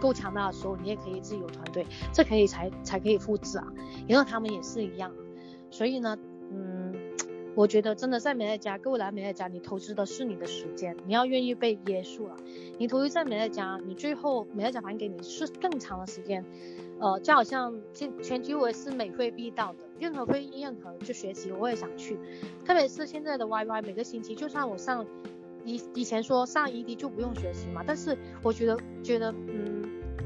够强大的时候，你也可以自己有团队，这可以才才可以复制啊。然后他们也是一样，所以呢。嗯我觉得真的在美乐家，各位来美乐家，你投资的是你的时间，你要愿意被约束了。你投资在美乐家，你最后美乐家还给你是更长的时间。呃，就好像前前期我也是每会必到的，任何会议任何就学习，我也想去。特别是现在的 YY，每个星期就算我上以以前说上 ED 就不用学习嘛，但是我觉得觉得嗯。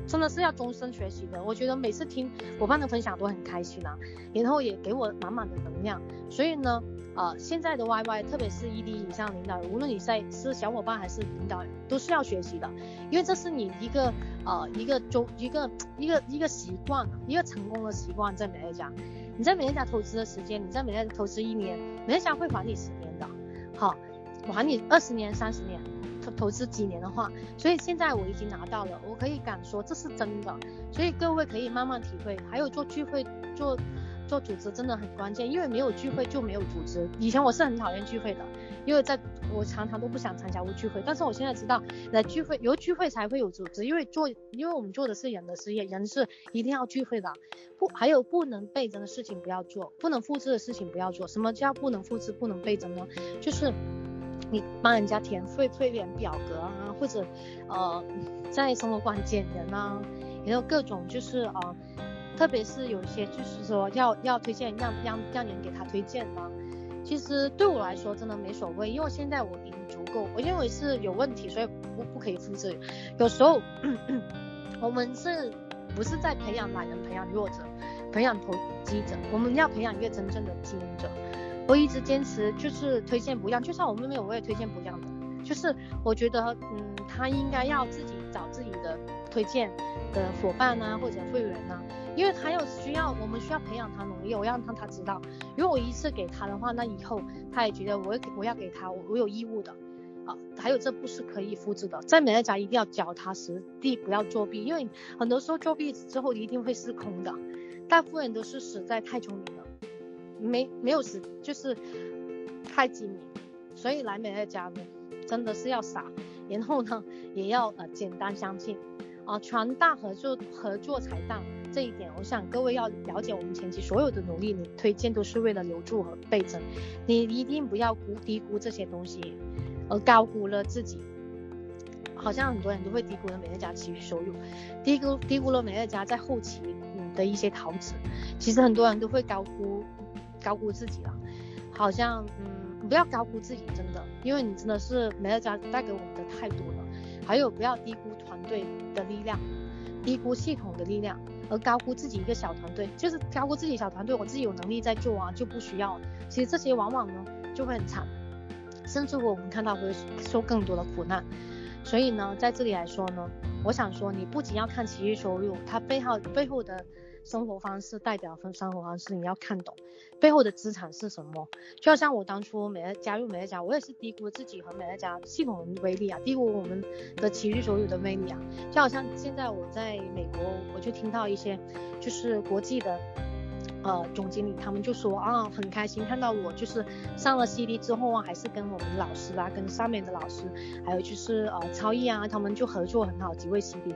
真的是要终身学习的，我觉得每次听伙伴的分享都很开心啊，然后也给我满满的能量。所以呢，呃，现在的 YY，特别是 ED 以上领导人，无论你在是小伙伴还是领导人，都是要学习的，因为这是你一个呃一个中一个一个一个习惯，一个成功的习惯在美乐家。你在美乐家投资的时间，你在美乐家投资一年，美乐家会还你十年的，好，我还你二十年、三十年。投投资几年的话，所以现在我已经拿到了，我可以敢说这是真的，所以各位可以慢慢体会。还有做聚会、做做组织真的很关键，因为没有聚会就没有组织。以前我是很讨厌聚会的，因为在我常常都不想参加过聚会，但是我现在知道，来聚会有聚会才会有组织，因为做因为我们做的是人的事业，人是一定要聚会的。不，还有不能倍增的事情不要做，不能复制的事情不要做。什么叫不能复制、不能倍增呢？就是。你帮人家填会会员表格啊，或者呃在生活馆捡人啊，然后各种就是呃，特别是有些就是说要要推荐让让让人给他推荐啊，其实对我来说真的没所谓，因为现在我已经足够，我认为是有问题，所以不不可以复制。有时候 (clears throat) 我们是不是在培养懒人，培养弱者，培养投机者？我们要培养一个真正的经营者。我一直坚持就是推荐不一样，就像我妹妹，我也推荐不一样的。就是我觉得，嗯，她应该要自己找自己的推荐的伙伴啊，或者会员啊，因为她有需要，我们需要培养她能力，我要让她知道，如果我一次给她的话，那以后她也觉得我我要给她，我我有义务的啊。还有这不是可以复制的，在美乐家一定要脚踏实地，不要作弊，因为很多时候作弊之后一定会失控的。大部分人都是实在太聪明了。没没有时就是太精明，所以来美乐家呢，真的是要傻，然后呢也要呃简单相信啊，传大合作合作才大这一点，我想各位要了解我们前期所有的努力，你推荐都是为了留住和倍增，你一定不要估低估这些东西，而高估了自己，好像很多人都会低估了美乐家其余收入，低估低估了美乐家在后期嗯的一些桃子，其实很多人都会高估。高估自己了，好像嗯，不要高估自己，真的，因为你真的是美乐家带给我们的太多了。还有不要低估团队的力量，低估系统的力量，而高估自己一个小团队，就是高估自己小团队，我自己有能力在做啊，就不需要。其实这些往往呢就会很惨，甚至我们看到会受更多的苦难。所以呢，在这里来说呢，我想说，你不仅要看持续收入，它背后背后的。生活方式代表分生活方式，你要看懂背后的资产是什么。就好像我当初美乐加入美乐家，我也是低估了自己和美乐家系统的威力啊，低估我们的持续收入的威力啊。就好像现在我在美国，我就听到一些就是国际的呃总经理，他们就说啊，很开心看到我就是上了 CD 之后啊，还是跟我们老师啊，跟上面的老师，还有就是呃超毅啊，他们就合作很好，几位 CD，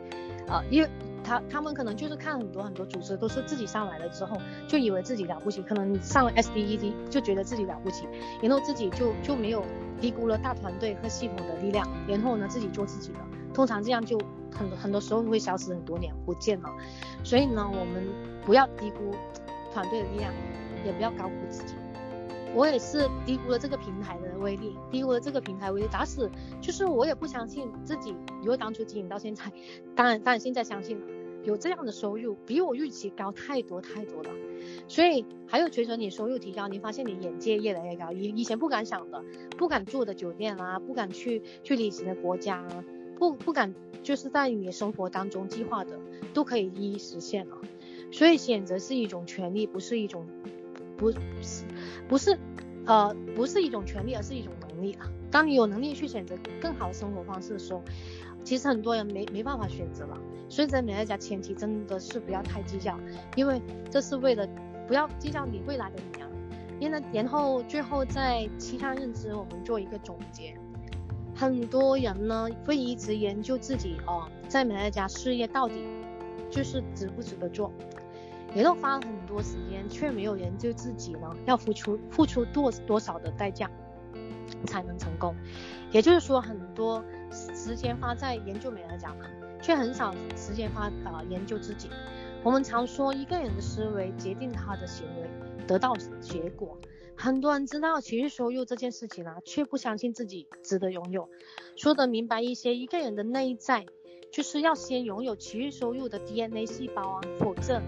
呃因为。他他们可能就是看很多很多组织都是自己上来了之后，就以为自己了不起，可能上了 SDED 就觉得自己了不起，然后自己就就没有低估了大团队和系统的力量，然后呢自己做自己的，通常这样就很很多时候会消失很多年不见了。所以呢，我们不要低估团队的力量，也不要高估自己。我也是低估了这个平台的威力，低估了这个平台威力，打死就是我也不相信自己，如果当初经营到现在，当然当然现在相信了，有这样的收入，比我预期高太多太多了。所以还有随着你收入提高，你发现你眼界越来越高，以以前不敢想的，不敢住的酒店啊，不敢去去旅行的国家啊，不不敢就是在你生活当中计划的，都可以一一实现了。所以选择是一种权利，不是一种不是。不是，呃，不是一种权利，而是一种能力啊。当你有能力去选择更好的生活方式的时候，其实很多人没没办法选择了。所以在美乐家前期真的是不要太计较，因为这是为了不要计较你未来的你啊。因为然后最后在其他认知，我们做一个总结。很多人呢会一直研究自己哦，在美乐家事业到底就是值不值得做。也都花了很多时间，却没有研究自己呢，要付出付出多多少的代价才能成功。也就是说，很多时间花在研究美乐家，却很少时间花啊、呃、研究自己。我们常说，一个人的思维决定他的行为，得到结果。很多人知道情绪收入这件事情啊，却不相信自己值得拥有。说得明白一些，一个人的内在就是要先拥有情绪收入的 DNA 细胞啊，否则，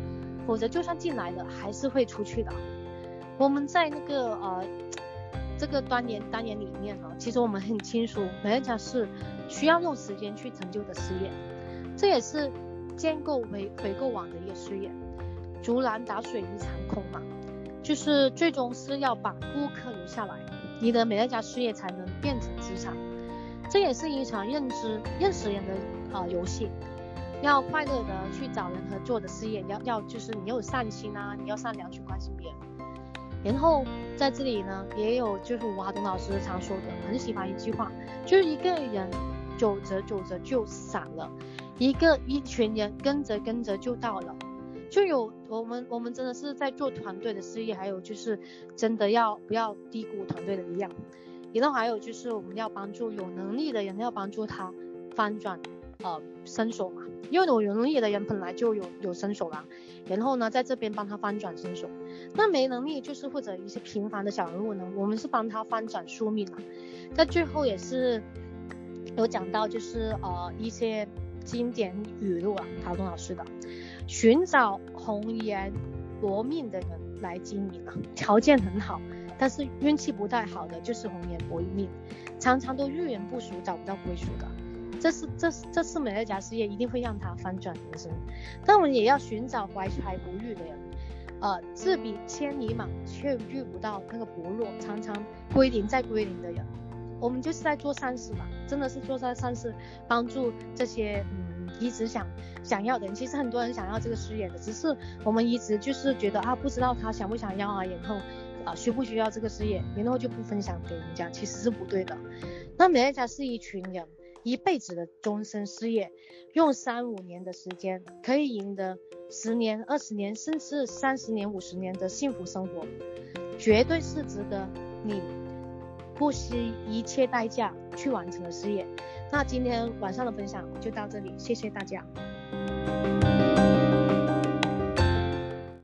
否则就算进来了，还是会出去的。我们在那个呃这个端年单元里面啊，其实我们很清楚，美乐家是需要用时间去成就的事业，这也是建构回回购网的一个事业，竹篮打水一场空嘛。就是最终是要把顾客留下来，你的美乐家事业才能变成资产。这也是一场认知认识人的、呃、游戏，要快乐的去找人合作的事业，要要就是你要有善心啊，你要善良去关心别人。然后在这里呢，也有就是吴华东老师常说的，很喜欢一句话，就是一个人走着走着就散了，一个一群人跟着跟着就到了。就有我们，我们真的是在做团队的事业，还有就是真的要不要低估团队的力量，然后还有就是我们要帮助有能力的人，要帮助他翻转呃身手嘛，因为我有能力的人本来就有有身手啦，然后呢在这边帮他翻转身手，那没能力就是或者一些平凡的小人物呢，我们是帮他翻转宿命嘛，在最后也是有讲到就是呃一些经典语录啊，陶东老师的。寻找红颜薄命的人来经营啊，条件很好，但是运气不太好的就是红颜薄命，常常都遇人不淑，找不到归属的。这是这是这是美乐家事业一定会让他翻转人生，但我们也要寻找怀才不遇的人，呃，自比千里马却遇不到那个伯乐，常常归零再归零的人。我们就是在做善事吧，真的是做在善事，帮助这些嗯。一直想想要的人，其实很多人想要这个事业的，只是我们一直就是觉得啊，不知道他想不想要啊，然后啊需不需要这个事业，然后就不分享给人家，其实是不对的。那美乐家是一群人一辈子的终身事业，用三五年的时间可以赢得十年、二十年，甚至三十年、五十年的幸福生活，绝对是值得你不惜一切代价去完成的事业。那今天晚上的分享就到这里，谢谢大家。